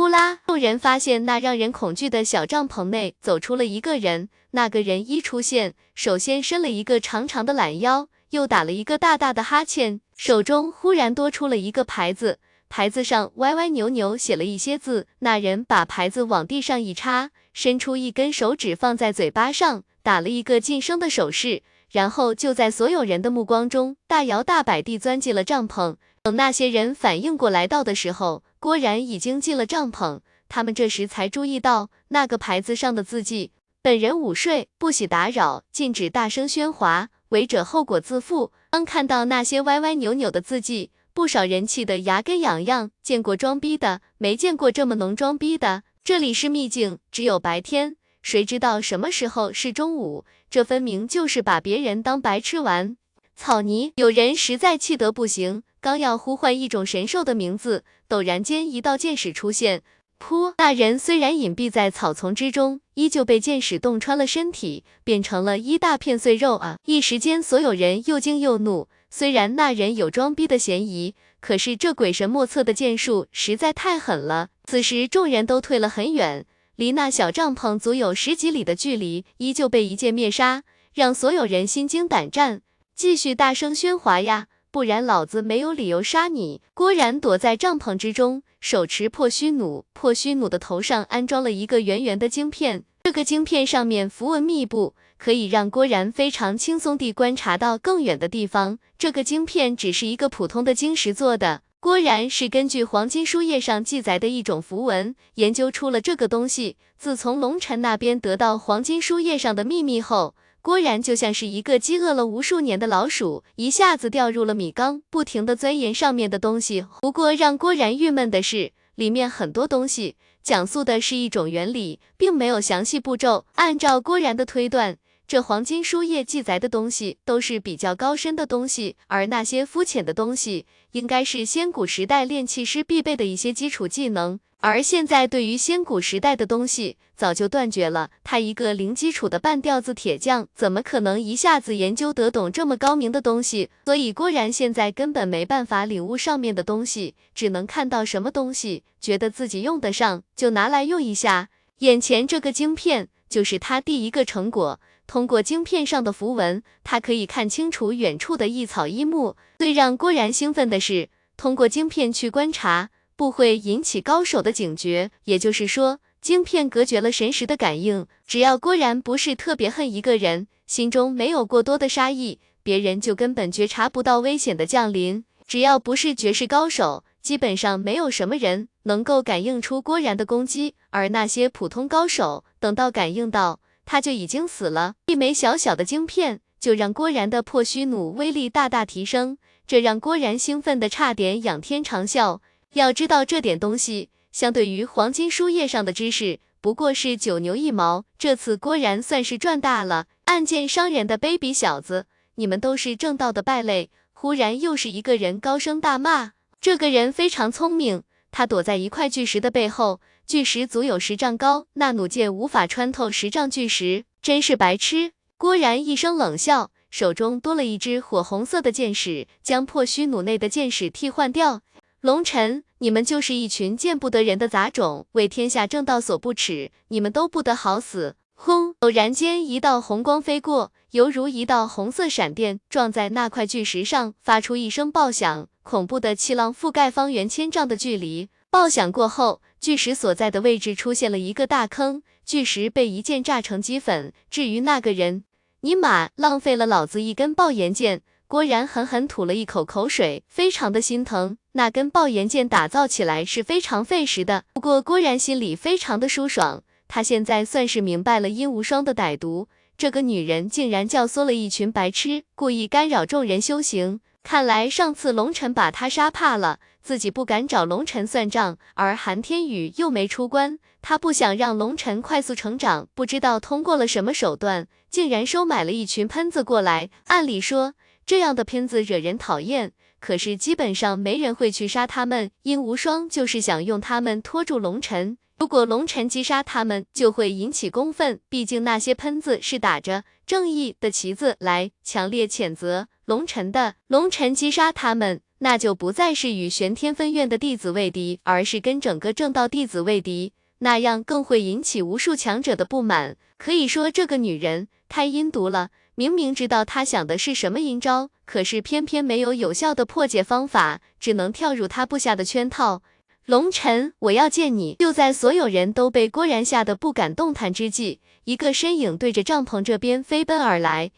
呼啦！众人发现那让人恐惧的小帐篷内走出了一个人。那个人一出现，首先伸了一个长长的懒腰，又打了一个大大的哈欠，手中忽然多出了一个牌子，牌子上歪歪扭扭写了一些字。那人把牌子往地上一插，伸出一根手指放在嘴巴上，打了一个噤声的手势，然后就在所有人的目光中大摇大摆地钻进了帐篷。等那些人反应过来到的时候，郭然已经进了帐篷。他们这时才注意到那个牌子上的字迹：本人午睡，不喜打扰，禁止大声喧哗，违者后果自负。刚看到那些歪歪扭扭的字迹，不少人气得牙根痒痒。见过装逼的，没见过这么能装逼的。这里是秘境，只有白天，谁知道什么时候是中午？这分明就是把别人当白痴玩。草泥！有人实在气得不行。刚要呼唤一种神兽的名字，陡然间一道箭矢出现，噗！那人虽然隐蔽在草丛之中，依旧被箭矢洞穿了身体，变成了一大片碎肉啊！一时间，所有人又惊又怒。虽然那人有装逼的嫌疑，可是这鬼神莫测的剑术实在太狠了。此时，众人都退了很远，离那小帐篷足有十几里的距离，依旧被一剑灭杀，让所有人心惊胆战，继续大声喧哗呀！不然老子没有理由杀你！郭然躲在帐篷之中，手持破虚弩，破虚弩的头上安装了一个圆圆的晶片，这个晶片上面符文密布，可以让郭然非常轻松地观察到更远的地方。这个晶片只是一个普通的晶石做的，郭然是根据黄金书页上记载的一种符文研究出了这个东西。自从龙尘那边得到黄金书页上的秘密后。郭然就像是一个饥饿了无数年的老鼠，一下子掉入了米缸，不停的钻研上面的东西。不过让郭然郁闷的是，里面很多东西讲述的是一种原理，并没有详细步骤。按照郭然的推断，这黄金书页记载的东西都是比较高深的东西，而那些肤浅的东西，应该是先古时代炼器师必备的一些基础技能。而现在对于先古时代的东西早就断绝了，他一个零基础的半吊子铁匠，怎么可能一下子研究得懂这么高明的东西？所以郭然现在根本没办法领悟上面的东西，只能看到什么东西，觉得自己用得上就拿来用一下。眼前这个晶片就是他第一个成果，通过晶片上的符文，他可以看清楚远处的一草一木。最让郭然兴奋的是，通过晶片去观察。不会引起高手的警觉，也就是说，晶片隔绝了神识的感应。只要郭然不是特别恨一个人，心中没有过多的杀意，别人就根本觉察不到危险的降临。只要不是绝世高手，基本上没有什么人能够感应出郭然的攻击。而那些普通高手，等到感应到，他就已经死了。一枚小小的晶片，就让郭然的破虚弩威力大大提升，这让郭然兴奋的差点仰天长啸。要知道这点东西，相对于黄金书页上的知识，不过是九牛一毛。这次郭然算是赚大了。暗箭伤人的卑鄙小子，你们都是正道的败类。忽然又是一个人高声大骂，这个人非常聪明，他躲在一块巨石的背后，巨石足有十丈高，那弩箭无法穿透十丈巨石，真是白痴。郭然一声冷笑，手中多了一支火红色的箭矢，将破虚弩内的箭矢替换掉。龙尘，你们就是一群见不得人的杂种，为天下正道所不耻，你们都不得好死！轰！偶然间，一道红光飞过，犹如一道红色闪电，撞在那块巨石上，发出一声爆响，恐怖的气浪覆盖方圆千丈的距离。爆响过后，巨石所在的位置出现了一个大坑，巨石被一剑炸成齑粉。至于那个人，尼玛，浪费了老子一根爆炎剑！郭然狠狠吐了一口口水，非常的心疼。那根爆炎剑打造起来是非常费时的，不过郭然心里非常的舒爽。他现在算是明白了殷无双的歹毒，这个女人竟然教唆了一群白痴，故意干扰众人修行。看来上次龙尘把他杀怕了，自己不敢找龙尘算账，而韩天宇又没出关，他不想让龙尘快速成长，不知道通过了什么手段，竟然收买了一群喷子过来。按理说。这样的喷子惹人讨厌，可是基本上没人会去杀他们。殷无双就是想用他们拖住龙尘，如果龙尘击杀他们，就会引起公愤。毕竟那些喷子是打着正义的旗子来强烈谴责龙尘的。龙尘击杀他们，那就不再是与玄天分院的弟子为敌，而是跟整个正道弟子为敌，那样更会引起无数强者的不满。可以说这个女人太阴毒了。明明知道他想的是什么阴招，可是偏偏没有有效的破解方法，只能跳入他布下的圈套。龙尘，我要见你！就在所有人都被郭然吓得不敢动弹之际，一个身影对着帐篷这边飞奔而来。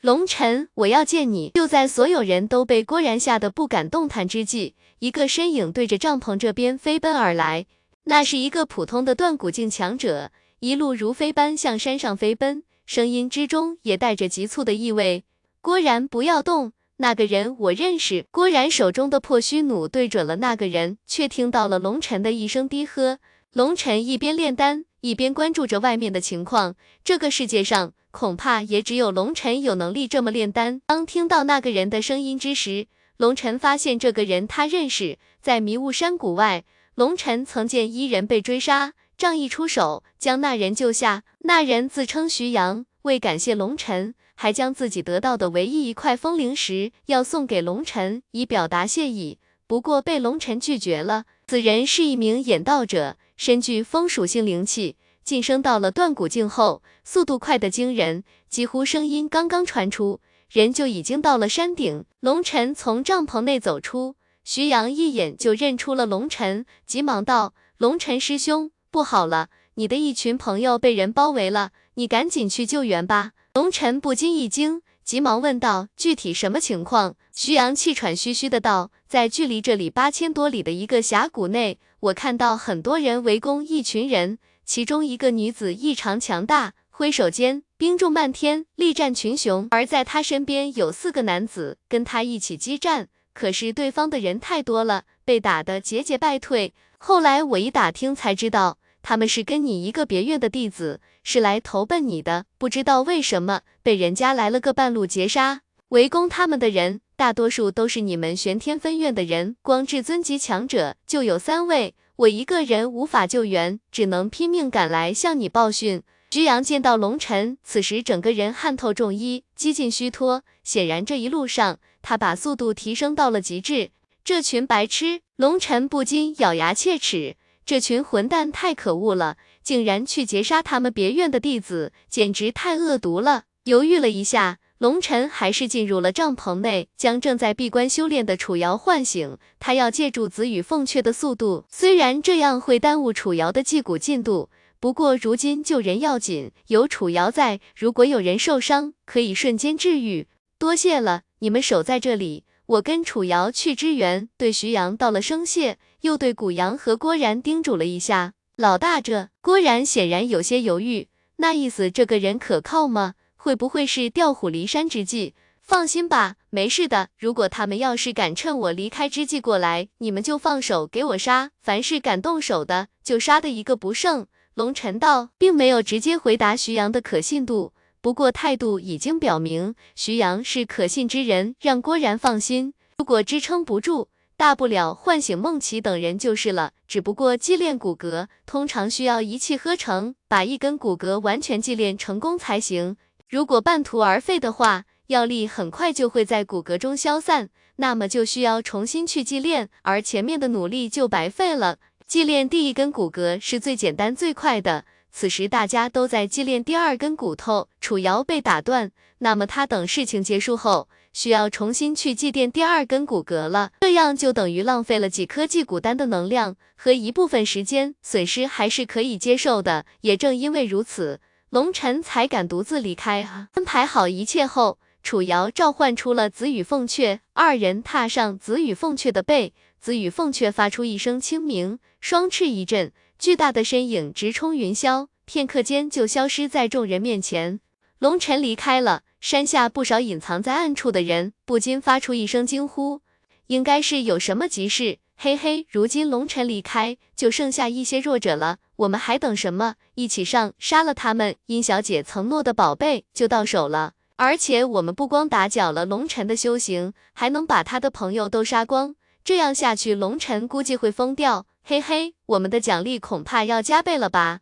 龙尘，我要见你！就在所有人都被郭然吓得不敢动弹之际，一个身影对着帐篷这边飞奔而来。那是一个普通的断骨境强者，一路如飞般向山上飞奔。声音之中也带着急促的意味。郭然，不要动！那个人我认识。郭然手中的破虚弩对准了那个人，却听到了龙尘的一声低喝。龙尘一边炼丹，一边关注着外面的情况。这个世界上，恐怕也只有龙尘有能力这么炼丹。当听到那个人的声音之时，龙尘发现这个人他认识，在迷雾山谷外。龙晨曾见一人被追杀，仗义出手将那人救下。那人自称徐阳，为感谢龙晨，还将自己得到的唯一一块风灵石要送给龙晨，以表达谢意。不过被龙晨拒绝了。此人是一名演道者，身具风属性灵气，晋升到了断骨境后，速度快得惊人，几乎声音刚刚传出，人就已经到了山顶。龙晨从帐篷内走出，徐阳一眼就认出了龙晨，急忙道：“龙晨师兄，不好了，你的一群朋友被人包围了，你赶紧去救援吧。”龙晨不禁一惊。急忙问道：“具体什么情况？”徐阳气喘吁吁的道：“在距离这里八千多里的一个峡谷内，我看到很多人围攻一群人，其中一个女子异常强大，挥手间兵众漫天，力战群雄。而在她身边有四个男子跟她一起激战，可是对方的人太多了，被打得节节败退。后来我一打听才知道。”他们是跟你一个别院的弟子，是来投奔你的，不知道为什么被人家来了个半路截杀。围攻他们的人，大多数都是你们玄天分院的人，光至尊级强者就有三位，我一个人无法救援，只能拼命赶来向你报讯。徐阳见到龙尘，此时整个人汗透重衣，几近虚脱，显然这一路上他把速度提升到了极致。这群白痴，龙尘不禁咬牙切齿。这群混蛋太可恶了，竟然去劫杀他们别院的弟子，简直太恶毒了。犹豫了一下，龙尘还是进入了帐篷内，将正在闭关修炼的楚瑶唤醒。他要借助子羽凤阙的速度，虽然这样会耽误楚瑶的祭古进度，不过如今救人要紧，有楚瑶在，如果有人受伤，可以瞬间治愈。多谢了，你们守在这里。我跟楚瑶去支援，对徐阳道了声谢，又对古阳和郭然叮嘱了一下。老大，这郭然显然有些犹豫，那意思这个人可靠吗？会不会是调虎离山之计？放心吧，没事的。如果他们要是敢趁我离开之际过来，你们就放手给我杀，凡是敢动手的，就杀的一个不剩。龙尘道，并没有直接回答徐阳的可信度。不过态度已经表明，徐阳是可信之人，让郭然放心。如果支撑不住，大不了唤醒孟琪等人就是了。只不过祭炼骨骼通常需要一气呵成，把一根骨骼完全祭炼成功才行。如果半途而废的话，药力很快就会在骨骼中消散，那么就需要重新去祭炼，而前面的努力就白费了。祭炼第一根骨骼是最简单最快的。此时大家都在祭炼第二根骨头，楚瑶被打断，那么他等事情结束后，需要重新去祭奠第二根骨骼了，这样就等于浪费了几颗祭骨丹的能量和一部分时间，损失还是可以接受的。也正因为如此，龙尘才敢独自离开。安排好一切后，楚瑶召唤出了紫羽凤雀，二人踏上紫羽凤雀的背，紫羽凤雀发出一声轻鸣，双翅一震。巨大的身影直冲云霄，片刻间就消失在众人面前。龙尘离开了，山下不少隐藏在暗处的人不禁发出一声惊呼，应该是有什么急事。嘿嘿，如今龙尘离开，就剩下一些弱者了，我们还等什么？一起上，杀了他们！殷小姐承诺的宝贝就到手了，而且我们不光打搅了龙尘的修行，还能把他的朋友都杀光。这样下去，龙尘估计会疯掉。嘿嘿，我们的奖励恐怕要加倍了吧？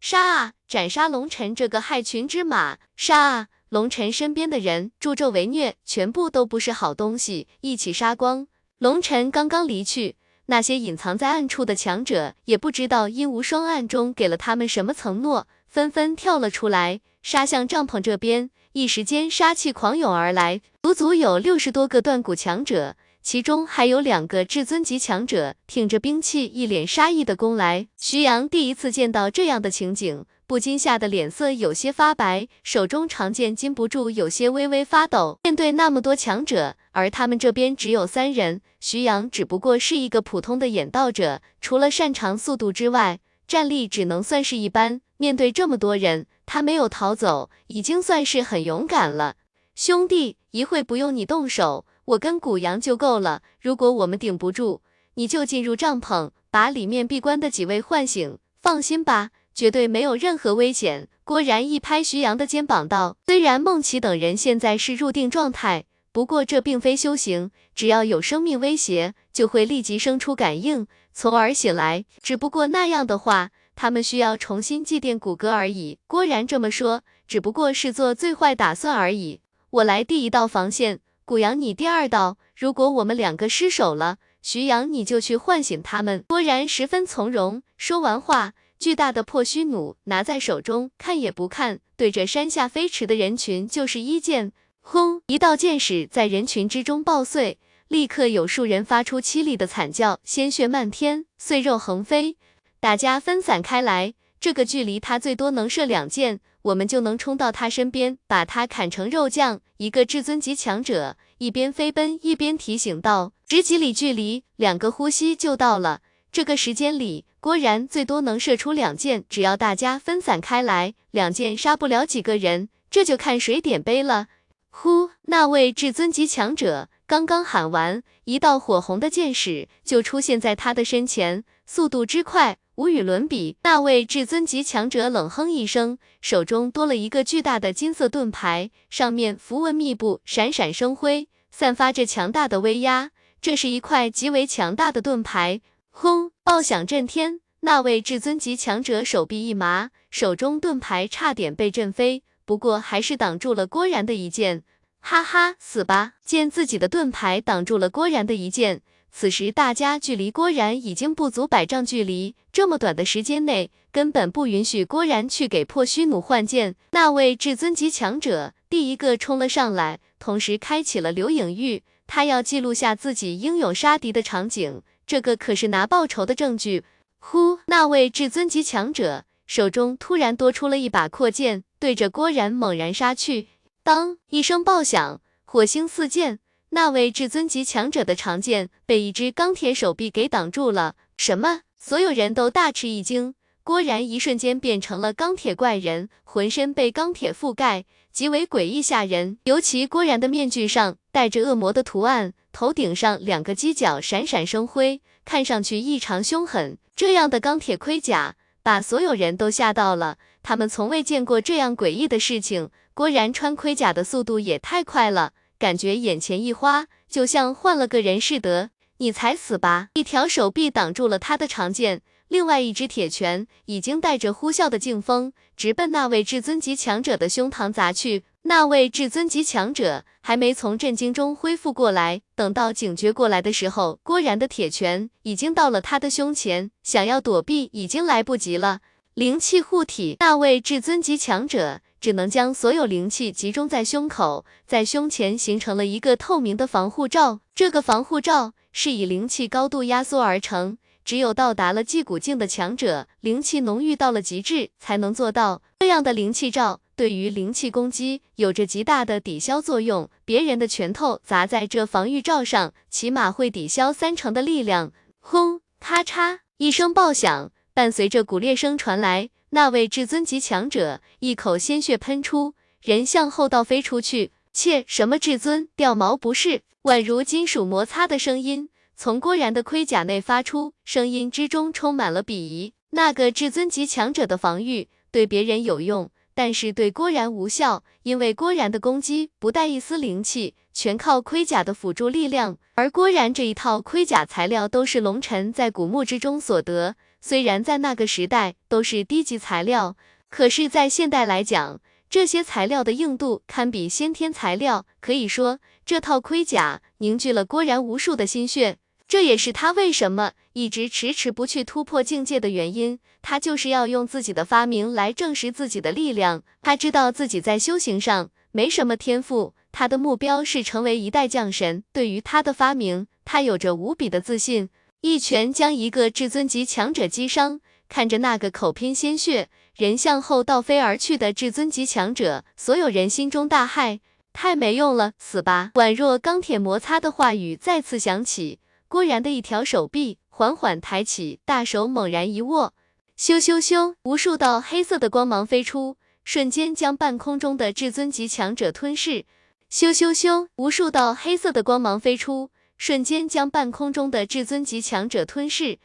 杀啊！斩杀龙尘这个害群之马！杀啊！龙尘身边的人助纣为虐，全部都不是好东西，一起杀光！龙尘刚刚离去，那些隐藏在暗处的强者也不知道阴无双暗中给了他们什么承诺，纷纷跳了出来，杀向帐篷这边。一时间杀气狂涌而来，足足有六十多个断骨强者。其中还有两个至尊级强者，挺着兵器，一脸杀意的攻来。徐阳第一次见到这样的情景，不禁吓得脸色有些发白，手中长剑禁不住有些微微发抖。面对那么多强者，而他们这边只有三人，徐阳只不过是一个普通的演道者，除了擅长速度之外，战力只能算是一般。面对这么多人，他没有逃走，已经算是很勇敢了。兄弟，一会不用你动手。我跟古阳就够了，如果我们顶不住，你就进入帐篷，把里面闭关的几位唤醒。放心吧，绝对没有任何危险。郭然一拍徐阳的肩膀道：“虽然孟琪等人现在是入定状态，不过这并非修行，只要有生命威胁，就会立即生出感应，从而醒来。只不过那样的话，他们需要重新祭奠骨骼而已。郭然这么说，只不过是做最坏打算而已。我来第一道防线，古阳你第二道。如果我们两个失手了，徐阳你就去唤醒他们。郭然十分从容。说完话，巨大的破虚弩拿在手中，看也不看，对着山下飞驰的人群就是一剑。轰！一道箭矢在人群之中爆碎，立刻有数人发出凄厉的惨叫，鲜血漫天，碎肉横飞。大家分散开来，这个距离他最多能射两箭，我们就能冲到他身边，把他砍成肉酱。一个至尊级强者一边飞奔一边提醒道：“十几里距离，两个呼吸就到了。这个时间里，郭然最多能射出两箭，只要大家分散开来，两箭杀不了几个人，这就看谁点背了。”呼！那位至尊级强者刚刚喊完，一道火红的箭矢就出现在他的身前，速度之快无与伦比。那位至尊级强者冷哼一声，手中多了一个巨大的金色盾牌，上面符文密布，闪闪生辉，散发着强大的威压。这是一块极为强大的盾牌。轰！爆响震天，那位至尊级强者手臂一麻，手中盾牌差点被震飞。不过还是挡住了郭然的一剑，哈哈，死吧！见自己的盾牌挡住了郭然的一剑，此时大家距离郭然已经不足百丈距离，这么短的时间内，根本不允许郭然去给破虚弩换剑。那位至尊级强者第一个冲了上来，同时开启了留影玉，他要记录下自己英勇杀敌的场景，这个可是拿报仇的证据。呼，那位至尊级强者手中突然多出了一把阔剑。对着郭然猛然杀去，当一声爆响，火星四溅，那位至尊级强者的长剑被一只钢铁手臂给挡住了。什么？所有人都大吃一惊。郭然一瞬间变成了钢铁怪人，浑身被钢铁覆盖，极为诡异吓人。尤其郭然的面具上带着恶魔的图案，头顶上两个犄角闪闪生辉，看上去异常凶狠。这样的钢铁盔甲。把所有人都吓到了，他们从未见过这样诡异的事情。郭然穿盔甲的速度也太快了，感觉眼前一花，就像换了个人似的。你才死吧！一条手臂挡住了他的长剑，另外一只铁拳已经带着呼啸的劲风，直奔那位至尊级强者的胸膛砸去。那位至尊级强者还没从震惊中恢复过来，等到警觉过来的时候，郭然的铁拳已经到了他的胸前，想要躲避已经来不及了。灵气护体，那位至尊级强者只能将所有灵气集中在胸口，在胸前形成了一个透明的防护罩。这个防护罩是以灵气高度压缩而成，只有到达了祭骨境的强者，灵气浓郁到了极致，才能做到这样的灵气罩。对于灵气攻击有着极大的抵消作用，别人的拳头砸在这防御罩上，起码会抵消三成的力量。轰！咔嚓一声爆响，伴随着骨裂声传来，那位至尊级强者一口鲜血喷出，人向后倒飞出去。切，什么至尊？掉毛不是？宛如金属摩擦的声音从郭然的盔甲内发出，声音之中充满了鄙夷。那个至尊级强者的防御对别人有用。但是对郭然无效，因为郭然的攻击不带一丝灵气，全靠盔甲的辅助力量。而郭然这一套盔甲材料都是龙尘在古墓之中所得，虽然在那个时代都是低级材料，可是，在现代来讲，这些材料的硬度堪比先天材料。可以说，这套盔甲凝聚了郭然无数的心血。这也是他为什么一直迟迟不去突破境界的原因。他就是要用自己的发明来证实自己的力量。他知道自己在修行上没什么天赋，他的目标是成为一代将神。对于他的发明，他有着无比的自信。一拳将一个至尊级强者击伤。看着那个口喷鲜血、人向后倒飞而去的至尊级强者，所有人心中大骇：太没用了，死吧！宛若钢铁摩擦的话语再次响起。郭然的一条手臂缓缓抬起，大手猛然一握，咻咻咻，无数道黑色的光芒飞出，瞬间将半空中的至尊级强者吞噬。咻咻咻，无数道黑色的光芒飞出，瞬间将半空中的至尊级强者吞噬。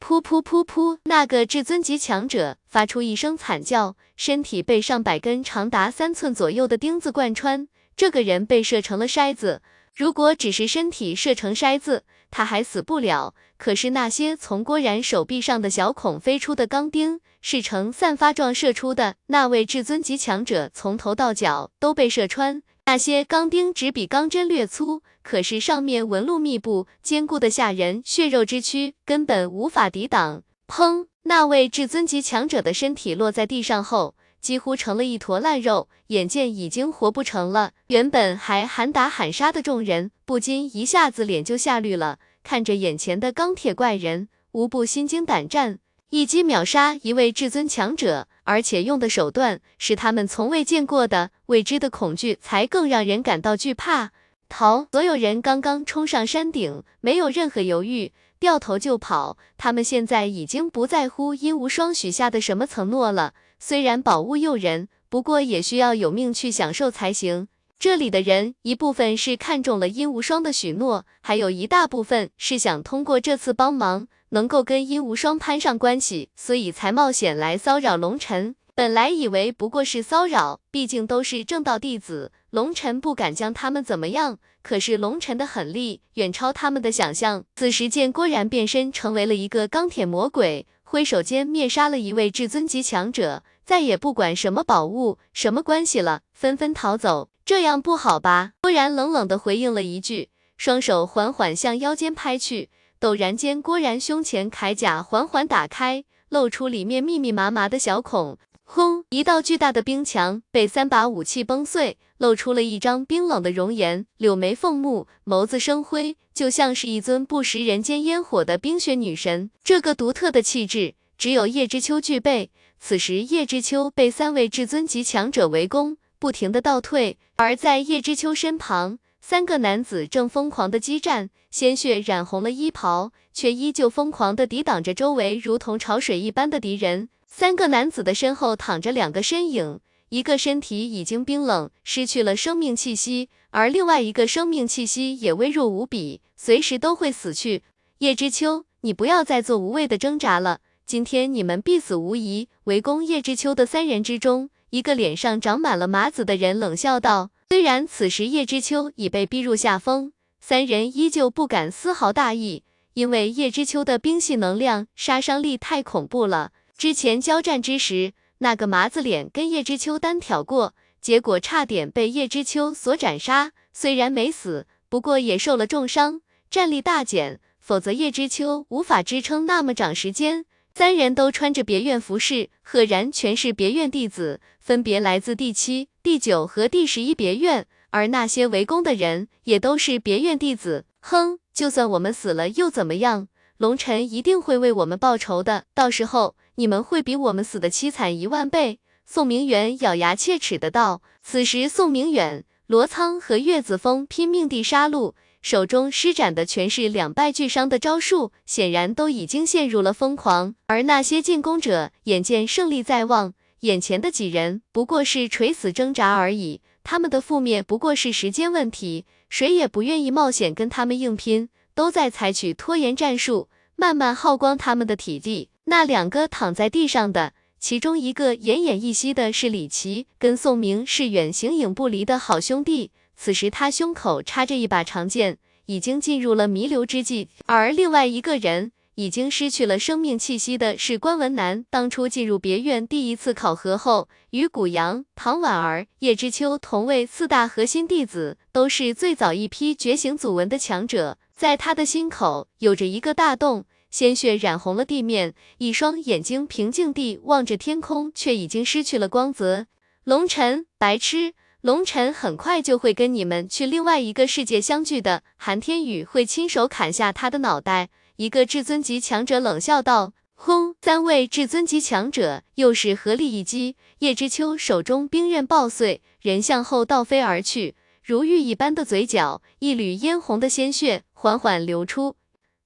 噗噗噗噗，那个至尊级强者发出一声惨叫，身体被上百根长达三寸左右的钉子贯穿。这个人被射成了筛子。如果只是身体射成筛子，他还死不了。可是那些从郭然手臂上的小孔飞出的钢钉，是呈散发状射出的。那位至尊级强者从头到脚都被射穿，那些钢钉只比钢针略粗，可是上面纹路密布，坚固的吓人，血肉之躯根本无法抵挡。砰！那位至尊级强者的身体落在地上后，几乎成了一坨烂肉，眼见已经活不成了。原本还喊打喊杀的众人，不禁一下子脸就吓绿了。看着眼前的钢铁怪人，无不心惊胆战。一击秒杀一位至尊强者，而且用的手段是他们从未见过的，未知的恐惧才更让人感到惧怕。逃！所有人刚刚冲上山顶，没有任何犹豫。掉头就跑，他们现在已经不在乎殷无双许下的什么承诺了。虽然宝物诱人，不过也需要有命去享受才行。这里的人一部分是看中了殷无双的许诺，还有一大部分是想通过这次帮忙，能够跟殷无双攀上关系，所以才冒险来骚扰龙尘。本来以为不过是骚扰，毕竟都是正道弟子，龙尘不敢将他们怎么样。可是龙尘的狠力远超他们的想象。此时见郭然变身成为了一个钢铁魔鬼，挥手间灭杀了一位至尊级强者，再也不管什么宝物、什么关系了，纷纷逃走。这样不好吧？郭然冷冷的回应了一句，双手缓缓向腰间拍去，陡然间，郭然胸前铠甲缓缓打开，露出里面密密麻麻的小孔。轰！一道巨大的冰墙被三把武器崩碎，露出了一张冰冷的容颜，柳眉凤目，眸子生辉，就像是一尊不食人间烟火的冰雪女神。这个独特的气质，只有叶知秋具备。此时，叶知秋被三位至尊级强者围攻，不停的倒退，而在叶知秋身旁，三个男子正疯狂的激战，鲜血染红了衣袍，却依旧疯狂的抵挡着周围如同潮水一般的敌人。三个男子的身后躺着两个身影，一个身体已经冰冷，失去了生命气息，而另外一个生命气息也微弱无比，随时都会死去。叶知秋，你不要再做无谓的挣扎了，今天你们必死无疑。围攻叶知秋的三人之中，一个脸上长满了麻子的人冷笑道。虽然此时叶知秋已被逼入下风，三人依旧不敢丝毫大意，因为叶知秋的冰系能量杀伤力太恐怖了。之前交战之时，那个麻子脸跟叶知秋单挑过，结果差点被叶知秋所斩杀。虽然没死，不过也受了重伤，战力大减。否则叶知秋无法支撑那么长时间。三人都穿着别院服饰，赫然全是别院弟子，分别来自第七、第九和第十一别院。而那些围攻的人也都是别院弟子。哼，就算我们死了又怎么样？龙尘一定会为我们报仇的，到时候。你们会比我们死的凄惨一万倍！宋明远咬牙切齿的道。此时，宋明远、罗苍和岳子峰拼命地杀戮，手中施展的全是两败俱伤的招数，显然都已经陷入了疯狂。而那些进攻者眼见胜利在望，眼前的几人不过是垂死挣扎而已，他们的覆灭不过是时间问题，谁也不愿意冒险跟他们硬拼，都在采取拖延战术，慢慢耗光他们的体力。那两个躺在地上的，其中一个奄奄一息的是李琦，跟宋明是远形影不离的好兄弟。此时他胸口插着一把长剑，已经进入了弥留之际。而另外一个人已经失去了生命气息的是关文南。当初进入别院第一次考核后，与谷阳、唐婉儿、叶知秋同为四大核心弟子，都是最早一批觉醒祖文的强者。在他的心口有着一个大洞。鲜血染红了地面，一双眼睛平静地望着天空，却已经失去了光泽。龙尘，白痴！龙尘很快就会跟你们去另外一个世界相聚的，韩天宇会亲手砍下他的脑袋。一个至尊级强者冷笑道。轰！三位至尊级强者又是合力一击，叶知秋手中冰刃爆碎，人向后倒飞而去，如玉一般的嘴角，一缕嫣红的鲜血缓缓流出。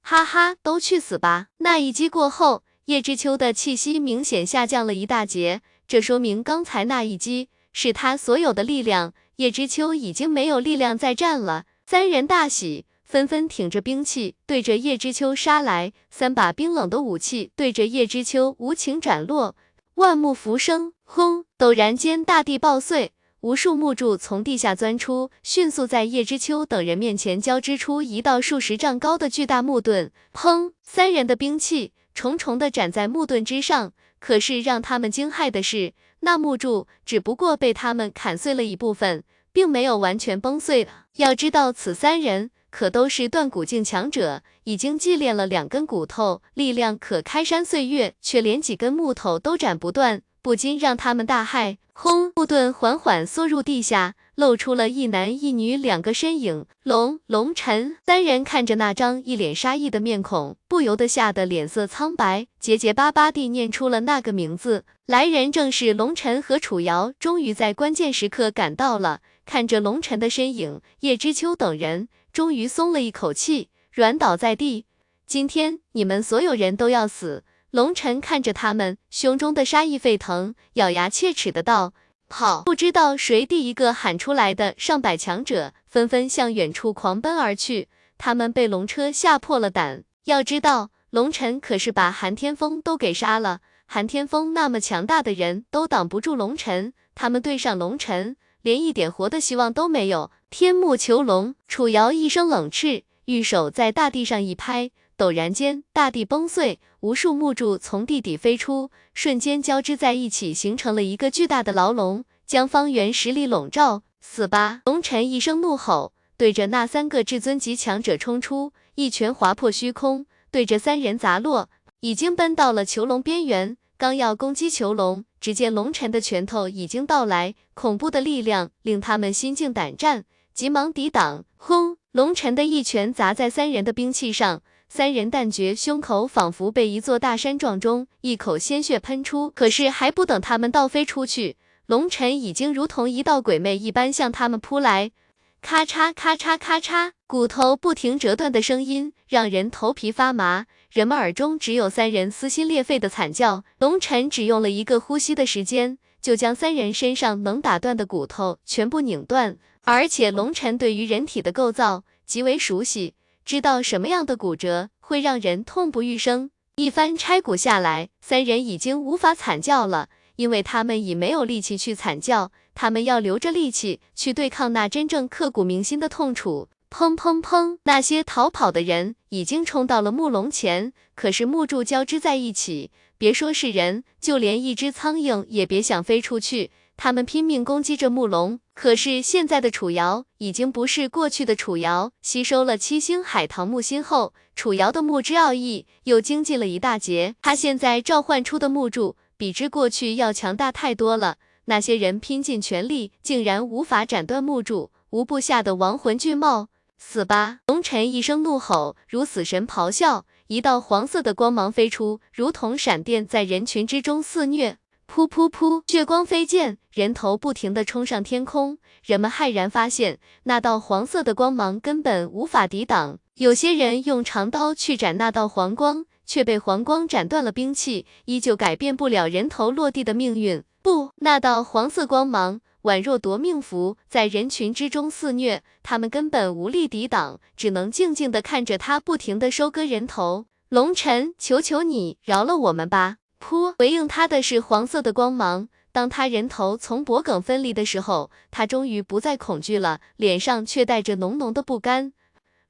哈哈，都去死吧！那一击过后，叶知秋的气息明显下降了一大截，这说明刚才那一击是他所有的力量。叶知秋已经没有力量再战了。三人大喜，纷纷挺着兵器对着叶知秋杀来。三把冰冷的武器对着叶知秋无情斩落，万木浮生。轰！陡然间，大地爆碎，无数木柱从地下钻出，迅速在叶知秋等人面前交织出一道数十丈高的巨大木盾。砰！三人的兵器重重的斩在木盾之上。可是让他们惊骇的是，那木柱只不过被他们砍碎了一部分，并没有完全崩碎。要知道，此三人可都是断骨境强者，已经祭炼了两根骨头，力量可开山碎月，却连几根木头都斩不断。不禁让他们大骇。轰！木盾缓缓缩入地下，露出了一男一女两个身影。龙龙尘三人看着那张一脸杀意的面孔，不由得吓得脸色苍白，结结巴巴地念出了那个名字。来人正是龙尘和楚瑶，终于在关键时刻赶到了。看着龙尘的身影，叶知秋等人终于松了一口气，软倒在地。今天你们所有人都要死！龙尘看着他们，胸中的杀意沸腾，咬牙切齿的道：“跑！”不知道谁第一个喊出来的，上百强者纷纷向远处狂奔而去。他们被龙车吓破了胆。要知道，龙尘可是把韩天风都给杀了。韩天风那么强大的人都挡不住龙尘，他们对上龙尘，连一点活的希望都没有。天幕囚龙，楚瑶一声冷斥，玉手在大地上一拍。陡然间，大地崩碎，无数木柱从地底飞出，瞬间交织在一起，形成了一个巨大的牢笼，将方圆十里笼罩。死吧！龙尘一声怒吼，对着那三个至尊级强者冲出，一拳划破虚空，对着三人砸落。已经奔到了囚笼边缘，刚要攻击囚笼，只见龙尘的拳头已经到来，恐怖的力量令他们心惊胆战，急忙抵挡。轰！龙尘的一拳砸在三人的兵器上。三人但觉胸口仿佛被一座大山撞中，一口鲜血喷出。可是还不等他们倒飞出去，龙尘已经如同一道鬼魅一般向他们扑来。咔嚓咔嚓咔嚓，骨头不停折断的声音让人头皮发麻，人们耳中只有三人撕心裂肺的惨叫。龙尘只用了一个呼吸的时间，就将三人身上能打断的骨头全部拧断。而且龙尘对于人体的构造极为熟悉。知道什么样的骨折会让人痛不欲生。一番拆骨下来，三人已经无法惨叫了，因为他们已没有力气去惨叫，他们要留着力气去对抗那真正刻骨铭心的痛楚。砰砰砰！那些逃跑的人已经冲到了木笼前，可是木柱交织在一起，别说是人，就连一只苍蝇也别想飞出去。他们拼命攻击着木龙，可是现在的楚瑶已经不是过去的楚瑶。吸收了七星海棠木心后，楚瑶的木之奥义又精进了一大截。他现在召唤出的木柱比之过去要强大太多了。那些人拼尽全力，竟然无法斩断木柱。无不吓得亡魂巨冒，死吧！龙尘一声怒吼，如死神咆哮，一道黄色的光芒飞出，如同闪电，在人群之中肆虐。噗噗噗，血光飞溅，人头不停地冲上天空。人们骇然发现，那道黄色的光芒根本无法抵挡。有些人用长刀去斩那道黄光，却被黄光斩断了兵器，依旧改变不了人头落地的命运。不，那道黄色光芒宛若夺命符，在人群之中肆虐，他们根本无力抵挡，只能静静地看着他不停地收割人头。龙尘，求求你饶了我们吧！噗！回应他的是黄色的光芒。当他人头从脖颈分离的时候，他终于不再恐惧了，脸上却带着浓浓的不甘。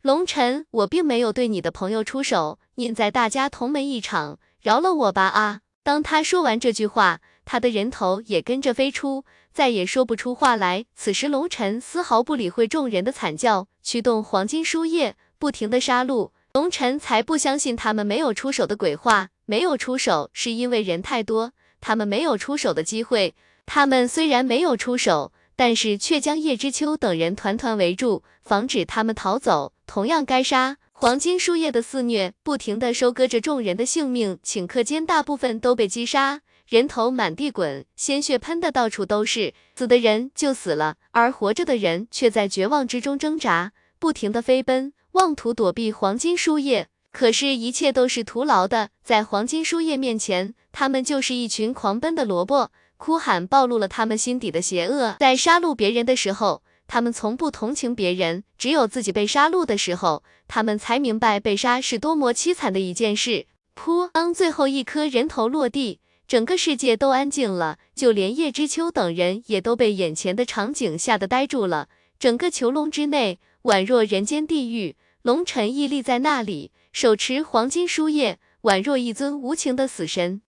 龙尘，我并没有对你的朋友出手，念在大家同门一场，饶了我吧！啊！当他说完这句话，他的人头也跟着飞出，再也说不出话来。此时，龙尘丝毫不理会众人的惨叫，驱动黄金书页，不停的杀戮。龙尘才不相信他们没有出手的鬼话。没有出手是因为人太多，他们没有出手的机会。他们虽然没有出手，但是却将叶知秋等人团团围住，防止他们逃走。同样该杀。黄金树叶的肆虐，不停的收割着众人的性命，顷刻间大部分都被击杀，人头满地滚，鲜血喷的到处都是。死的人就死了，而活着的人却在绝望之中挣扎，不停的飞奔，妄图躲避黄金树叶。可是，一切都是徒劳的。在黄金树叶面前，他们就是一群狂奔的萝卜。哭喊暴露了他们心底的邪恶。在杀戮别人的时候，他们从不同情别人；只有自己被杀戮的时候，他们才明白被杀是多么凄惨的一件事。噗！当最后一颗人头落地，整个世界都安静了，就连叶知秋等人也都被眼前的场景吓得呆住了。整个囚笼之内，宛若人间地狱，龙尘屹立在那里，手持黄金书页，宛若一尊无情的死神。